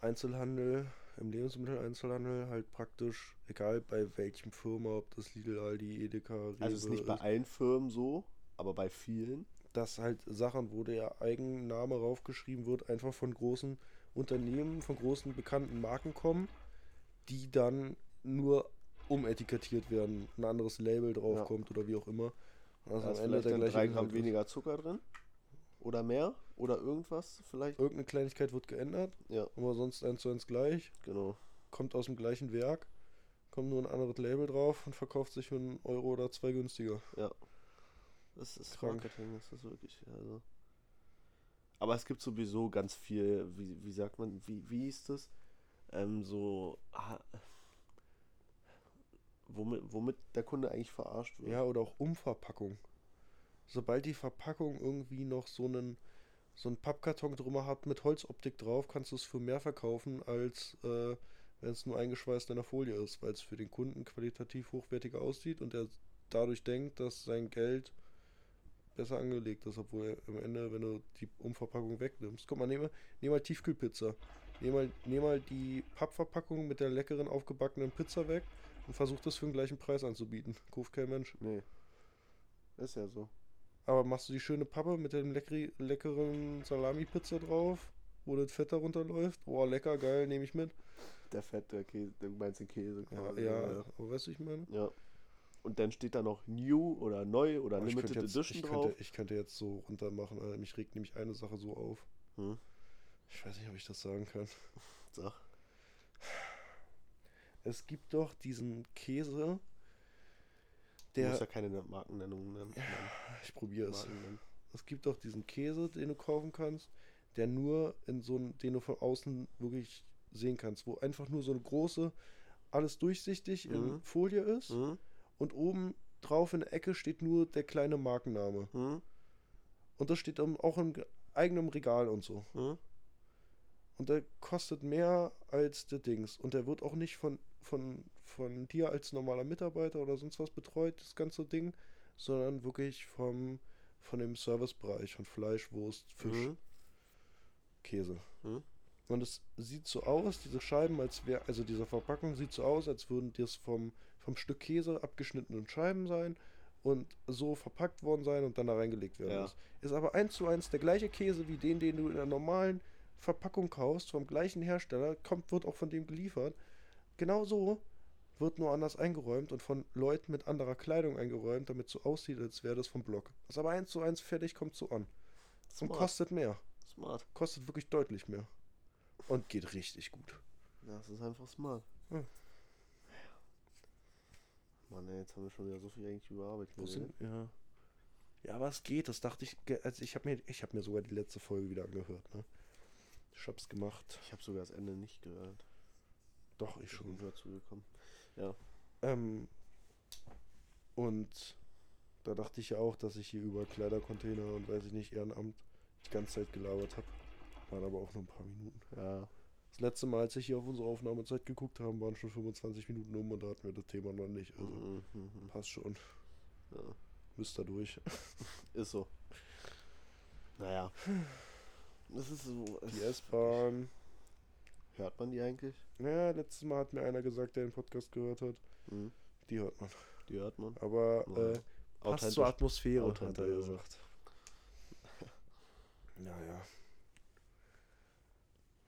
Einzelhandel, im Lebensmitteleinzelhandel halt praktisch, egal bei welchem Firma, ob das Lidl, Aldi, Edeka, Rewe also es ist nicht bei allen Firmen so, aber bei vielen. dass halt Sachen, wo der Eigenname raufgeschrieben wird, einfach von großen Unternehmen, von großen bekannten Marken kommen, die dann nur umetikettiert werden, ein anderes Label draufkommt oder wie auch immer. Also Da ist am Ende der gleiche drei Gramm Inhalt ist. weniger Zucker drin. Oder mehr. Oder irgendwas vielleicht. Irgendeine Kleinigkeit wird geändert, Ja, aber sonst eins zu eins gleich. genau. Kommt aus dem gleichen Werk, kommt nur ein anderes Label drauf und verkauft sich für einen Euro oder zwei günstiger. Das ist Krank. Marketing, das ist wirklich, also. Aber es gibt sowieso ganz viel, wie, wie sagt man, wie, wie hieß das? Ähm, so, ah, womit, womit der Kunde eigentlich verarscht wird. Ja, oder auch Umverpackung. Sobald die Verpackung irgendwie noch so einen, so einen Pappkarton drüber hat mit Holzoptik drauf, kannst du es für mehr verkaufen, als äh, wenn es nur eingeschweißt in der Folie ist, weil es für den Kunden qualitativ hochwertiger aussieht und er dadurch denkt, dass sein Geld besser angelegt ist, obwohl am Ende, wenn du die Umverpackung wegnimmst. Guck mal, nehm mal, nehm mal Tiefkühlpizza. Nehm mal, nehm mal die Pappverpackung mit der leckeren aufgebackenen Pizza weg und versuch das für den gleichen Preis anzubieten. Kauft kein Mensch. Nee. Ist ja so. Aber machst du die schöne Pappe mit dem leckeri, leckeren Salami-Pizza drauf, wo das Fett darunter läuft? Boah, lecker, geil, nehme ich mit. Der Fett, der Käse, du meinst den Käse Ja, quasi. ja, ja. aber weißt du, ich meine? ja. Und dann steht da noch New oder Neu oder ich, Limited jetzt, Edition ich, drauf. könnte, ich könnte jetzt so runter machen, Alter. mich regt nämlich eine Sache so auf. Hm. Ich weiß nicht, ob ich das sagen kann. Sag. Es gibt doch diesen Käse, Du der. musst ja keine Markennennung nennen. Ich probiere es. Es gibt doch diesen Käse, den du kaufen kannst, der nur in so einem, den du von außen wirklich sehen kannst, wo einfach nur so eine große, alles durchsichtig in Mhm. Folie ist Hm? und oben drauf in der Ecke steht nur der kleine Markenname. Hm? Und das steht auch im ge- eigenen Regal und so. Hm? Und der kostet mehr als der Dings. Und der wird auch nicht von, von, von dir als normaler Mitarbeiter oder sonst was betreut, das ganze Ding, sondern wirklich vom, von dem Servicebereich, von Fleisch, Wurst, Fisch, Hm? Käse. Hm? Und es sieht so aus, diese Scheiben, als wäre, also diese Verpackung sieht so aus, als würden das vom, vom Stück Käse abgeschnittenen Scheiben sein und so verpackt worden sein und dann da reingelegt werden Ja. muss. Ist aber eins zu eins der gleiche Käse wie den, den du in der normalen Verpackung kaufst, vom gleichen Hersteller, kommt, wird auch von dem geliefert. Genau so wird nur anders eingeräumt und von Leuten mit anderer Kleidung eingeräumt, damit es so aussieht, als wäre das vom Block. Ist aber eins zu eins fertig, kommt so an. Und Smart. kostet mehr. Smart. Kostet wirklich deutlich mehr. Und geht richtig gut. Ja, das ist einfach smart. Ja. Mann, ey, jetzt haben wir schon wieder so viel eigentlich über Arbeit geredet. ja. Ja, aber es geht, das dachte ich, also ich habe mir, ich habe mir sogar die letzte Folge wieder angehört, ne? Ich hab's gemacht. Ich habe sogar das Ende nicht gehört. Doch, ich Ich schon dazu gekommen. Ähm, und da dachte ich ja auch, dass ich hier über Kleidercontainer und weiß ich nicht, Ehrenamt die ganze Zeit gelabert habe. Waren aber auch nur ein paar Minuten. Ja. Das letzte Mal, als ich hier auf unsere Aufnahmezeit geguckt habe, waren schon 25 Minuten um und da hatten wir das Thema noch nicht. Also Mhm, mhm. passt schon. ja. Müsst da durch. Ist so. Naja. Das ist so. Die S-Bahn. Hört man die eigentlich? Ja, letztes Mal hat mir einer gesagt, der den Podcast gehört hat. Mhm. Die hört man. Die hört man. Aber Ja. äh, passt zur Atmosphäre, hat er gesagt. Naja.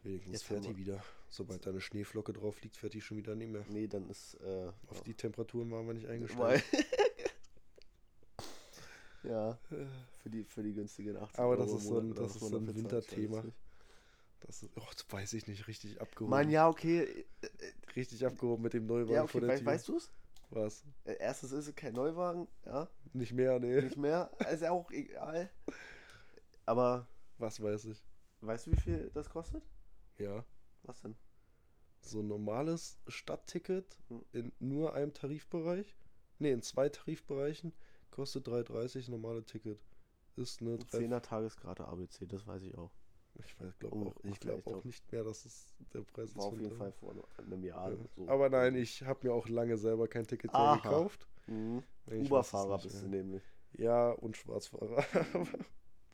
Wenigstens Jetzt fährt die wieder. Sobald da eine Schneeflocke drauf liegt, fährt die schon wieder nicht mehr. Nee, dann ist. Äh, Auf ja. die Temperaturen waren wir nicht eingestellt. Weil- ja, für die, für die günstigen 80 Aber das Euro ist so ein- das ist so ein Winterthema. Das ist, oh, das weiß ich nicht, richtig abgehoben. Mann, ja, okay. Richtig abgehoben mit dem Neuwagen Ja, vor okay, der wei Tür. weißt du es? Was? Erstens ist es kein Neuwagen, ja, Nicht mehr, nee. nicht mehr. Ist ja auch egal. Aber Was weiß ich? weißt du, wie viel das kostet? Ja. Was denn? So ein normales Stadtticket Hm. in nur einem Tarifbereich. Ne, in zwei Tarifbereichen kostet 3,30 normale Ticket. Ist eine 3, 10er Tagesgrade ABC, das weiß ich auch. Ich glaube Oh, auch, ich vielleicht auch nicht mehr, dass es der Preis War auf jeden. Fall vor einem Jahr. Ja. So. Aber nein, ich habe mir auch lange selber kein Ticket mehr gekauft. Mhm. Uberfahrer bist du nämlich. Ja, und Schwarzfahrer.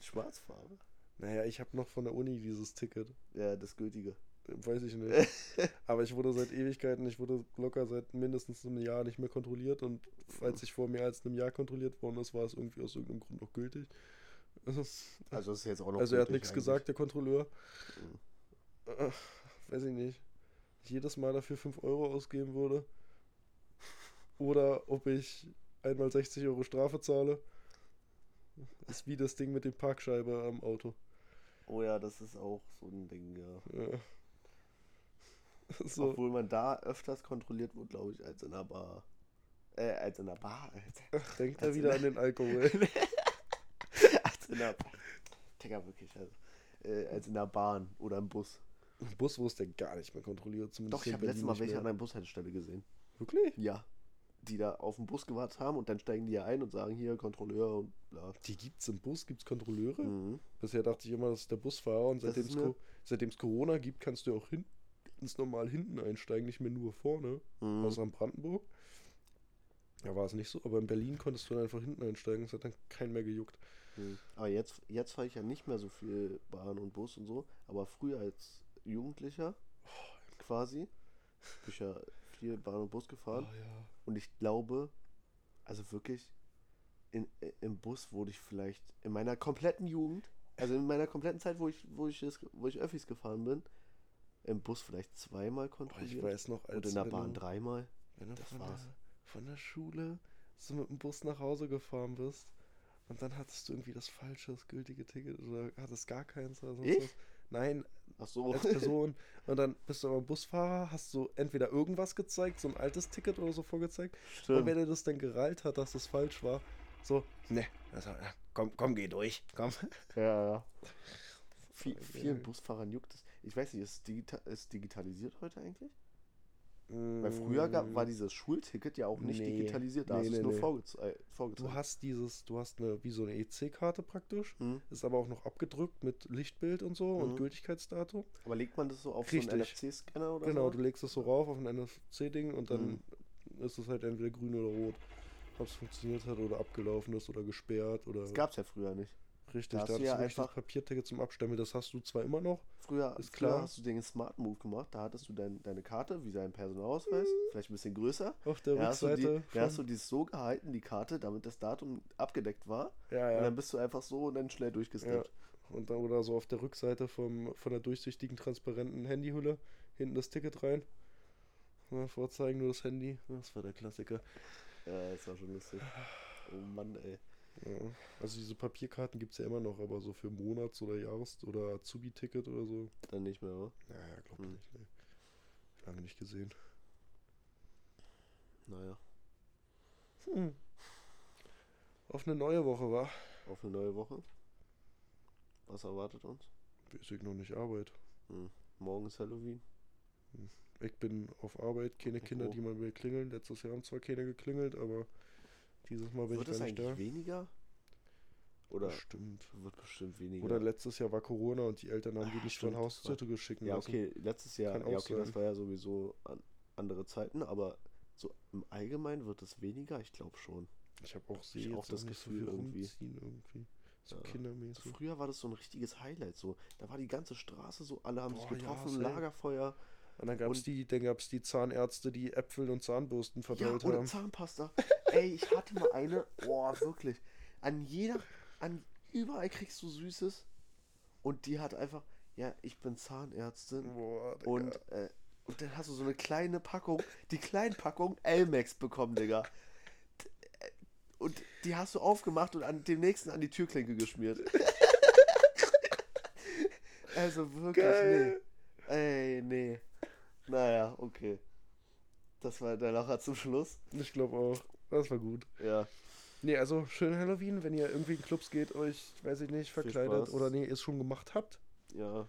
Schwarzfahrer? naja, ich habe noch von der Uni dieses Ticket. Ja, das gültige. Weiß ich nicht. Aber ich wurde seit Ewigkeiten, ich wurde locker seit mindestens einem Jahr nicht mehr kontrolliert und falls ich vor mehr als einem Jahr kontrolliert worden ist, war es irgendwie aus irgendeinem Grund noch gültig. Also, Also ist jetzt auch noch also er hat nichts gesagt, der Kontrolleur. Mhm. Äh, weiß ich nicht. Ich jedes Mal dafür 5 Euro ausgeben würde. Oder ob ich einmal 60 Euro Strafe zahle. Ist wie das Ding mit dem Parkscheibe am Auto. Oh ja, das ist auch so ein Ding, ja. Ja. So. Obwohl man da öfters kontrolliert wird, glaube ich, als in einer Bar. Äh, als in einer Bar, Alter. Denkt er Also- wieder an den Alkohol. in einer Digga, wirklich, also. Äh, als in der Bahn oder im Bus. Im Bus wurde der gar nicht mehr kontrolliert. Zumindest Doch, ich habe letztes Mal welche mehr. an einer Bushaltestelle gesehen. Wirklich? Ja. Die da auf den Bus gewartet haben und dann steigen die ja ein und sagen, hier, Kontrolleur und bla. Die gibt's im Bus, gibt's Kontrolleure? Mhm. Bisher dachte ich immer, das ist der Busfahrer und seitdem es Co Corona gibt, kannst du auch hin ins normal hinten einsteigen, nicht mehr nur vorne. Mhm. Außer in Brandenburg. Da war es nicht so, aber in Berlin konntest du dann einfach hinten einsteigen. Es hat dann keinen mehr gejuckt. Aber jetzt, jetzt fahre ich ja nicht mehr so viel Bahn und Bus und so. Aber früher als Jugendlicher quasi bin ich ja viel Bahn und Bus gefahren. Oh, ja. Und ich glaube, also wirklich, in, im Bus wurde ich vielleicht in meiner kompletten Jugend, also in meiner kompletten Zeit, wo ich, wo ich, es, wo ich Öffis gefahren bin, im Bus vielleicht zweimal kontrolliert. ich weiß noch, als und in der Bahn du, dreimal. wenn du das von, war's. der, von der Schule so mit dem Bus nach Hause gefahren bist und dann hattest du irgendwie das falsche, das gültige Ticket oder hattest gar keins oder sonst Ich? was. Nein, Ach so. als Person. und dann bist du aber Busfahrer, hast du entweder irgendwas gezeigt, so ein altes Ticket oder so vorgezeigt. Und Stimmt. wenn er das dann gerallt hat, dass das falsch war, so, ne, also, komm, komm, geh durch, komm. Ja, ja. Viel, vielen. Busfahrern juckt es. Ich weiß nicht, ist, digita ist digitalisiert heute eigentlich? Weil früher gab, war dieses Schulticket ja auch nicht. Nee. digitalisiert, da Nee, hast du es nee, nur nee. vorgeze äh, vorgezeigt. Du hast dieses, du hast eine, wie so eine EC-Karte praktisch, Hm? ist aber auch noch abgedrückt mit Lichtbild und so und Mhm. Gültigkeitsdatum. Aber legt man das so auf so einen Richtig. NFC-Scanner oder Genau, so? du legst es so rauf auf ein NFC-Ding und dann Mhm. ist es halt entweder grün oder rot. Ob es funktioniert hat oder abgelaufen ist oder gesperrt oder. Das gab's ja früher nicht. Richtig, da da hast du ja einfach- Papierticket zum Abstempeln. Das hast du zwar immer noch. Früher, Ist früher klar. hast du den Smart Move gemacht, da hattest du dein, deine Karte, wie dein Personalausweis, vielleicht ein bisschen größer. Auf der Da hast, du die, Rückseite. da hast du dies so gehalten, die Karte, damit das Datum abgedeckt war. ja, Und ja. dann bist du einfach so und dann schnell durchgeskippt. Und dann oder so auf der Rückseite vom, von der durchsichtigen, transparenten Handyhülle hinten das Ticket rein. Ja, vorzeigen nur das Handy. Das war der Klassiker. Ja, das war schon lustig. Oh Mann, ey. Ja. Also diese Papierkarten gibt es ja immer noch, aber so für Monats- oder Jahres- oder Azubi-Ticket oder so. Dann nicht mehr, oder? Naja, glaub Hm. nicht. Nee. Lange nicht gesehen. Naja, Hm. Auf eine neue Woche war. auf eine neue Woche. Was erwartet uns? Weiß ich noch nicht Arbeit. Hm. Morgen ist Halloween. Ich bin auf Arbeit, keine Ich Kinder, auch. die mal will klingeln. Letztes Jahr haben zwar keine geklingelt, aber dieses Mal bin Wird ich es gar nicht eigentlich da. weniger? Oder Bestimmt. wird bestimmt weniger. Oder letztes Jahr war Corona und die Eltern haben die Ah, nicht stimmt, von Haus zur Tür schicken ja, lassen. okay, letztes Jahr, ja, okay, das war ja sowieso an, andere Zeiten, aber so im Allgemeinen wird es weniger, ich glaube schon. Ich habe auch, Ich auch das nicht so Gefühl viel irgendwie. irgendwie. So Ja. kindermäßig. Früher war das so ein richtiges Highlight, so. Da war die ganze Straße so, alle haben sich Boah, ja, getroffen, safe. Lagerfeuer. Und dann gab es die, dann gab's die Zahnärzte, die Äpfel und Zahnbürsten Ja, verteilt oder haben. Zahnpasta. Ey, ich hatte mal eine, boah, wirklich. An jeder, an überall kriegst du Süßes. Und die hat einfach, ja, ich bin Zahnärztin. Boah, Digga. Und, äh, und dann hast du so eine kleine Packung, die kleine Packung Elmex bekommen, Digga. Äh, Und die hast du aufgemacht und an dem nächsten an die Türklinke geschmiert. also wirklich, Geil. nee. Ey, nee. Naja, okay. Das war der Lacher zum Schluss. Ich glaube auch. Das war gut. Ja. Nee, also schön Halloween, wenn ihr irgendwie in Clubs geht, euch, weiß ich nicht, verkleidet oder nee, ihr es schon gemacht habt. Ja.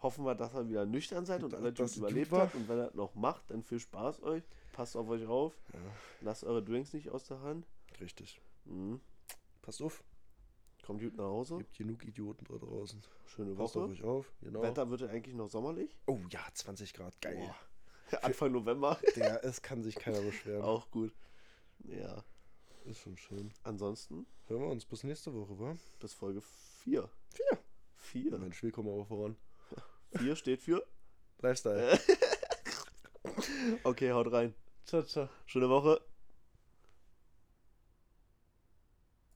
Hoffen wir, dass ihr wieder nüchtern seid und Da- alle Typen es überlebt habt. Und wenn ihr das noch macht, dann viel Spaß euch. Passt auf euch auf. Ja, Lasst eure Drinks nicht aus der Hand. richtig. Mhm. Passt auf, Kommt gut nach Hause. gibt genug Idioten da draußen. Schöne Passt auf Woche. euch auf, genau. Wetter wird ja eigentlich noch sommerlich. Oh ja, 20 Grad, geil. Boah. Anfang November. Der, es kann sich keiner beschweren. Auch gut. Ja. Ist schon schön. Ansonsten Hören wir uns bis nächste Woche, wa? bis Folge 4. Vier. 4. Mensch, wir kommen aber voran. 4 steht für. Lifestyle. Okay, haut rein. ciao, ciao. Schöne Woche.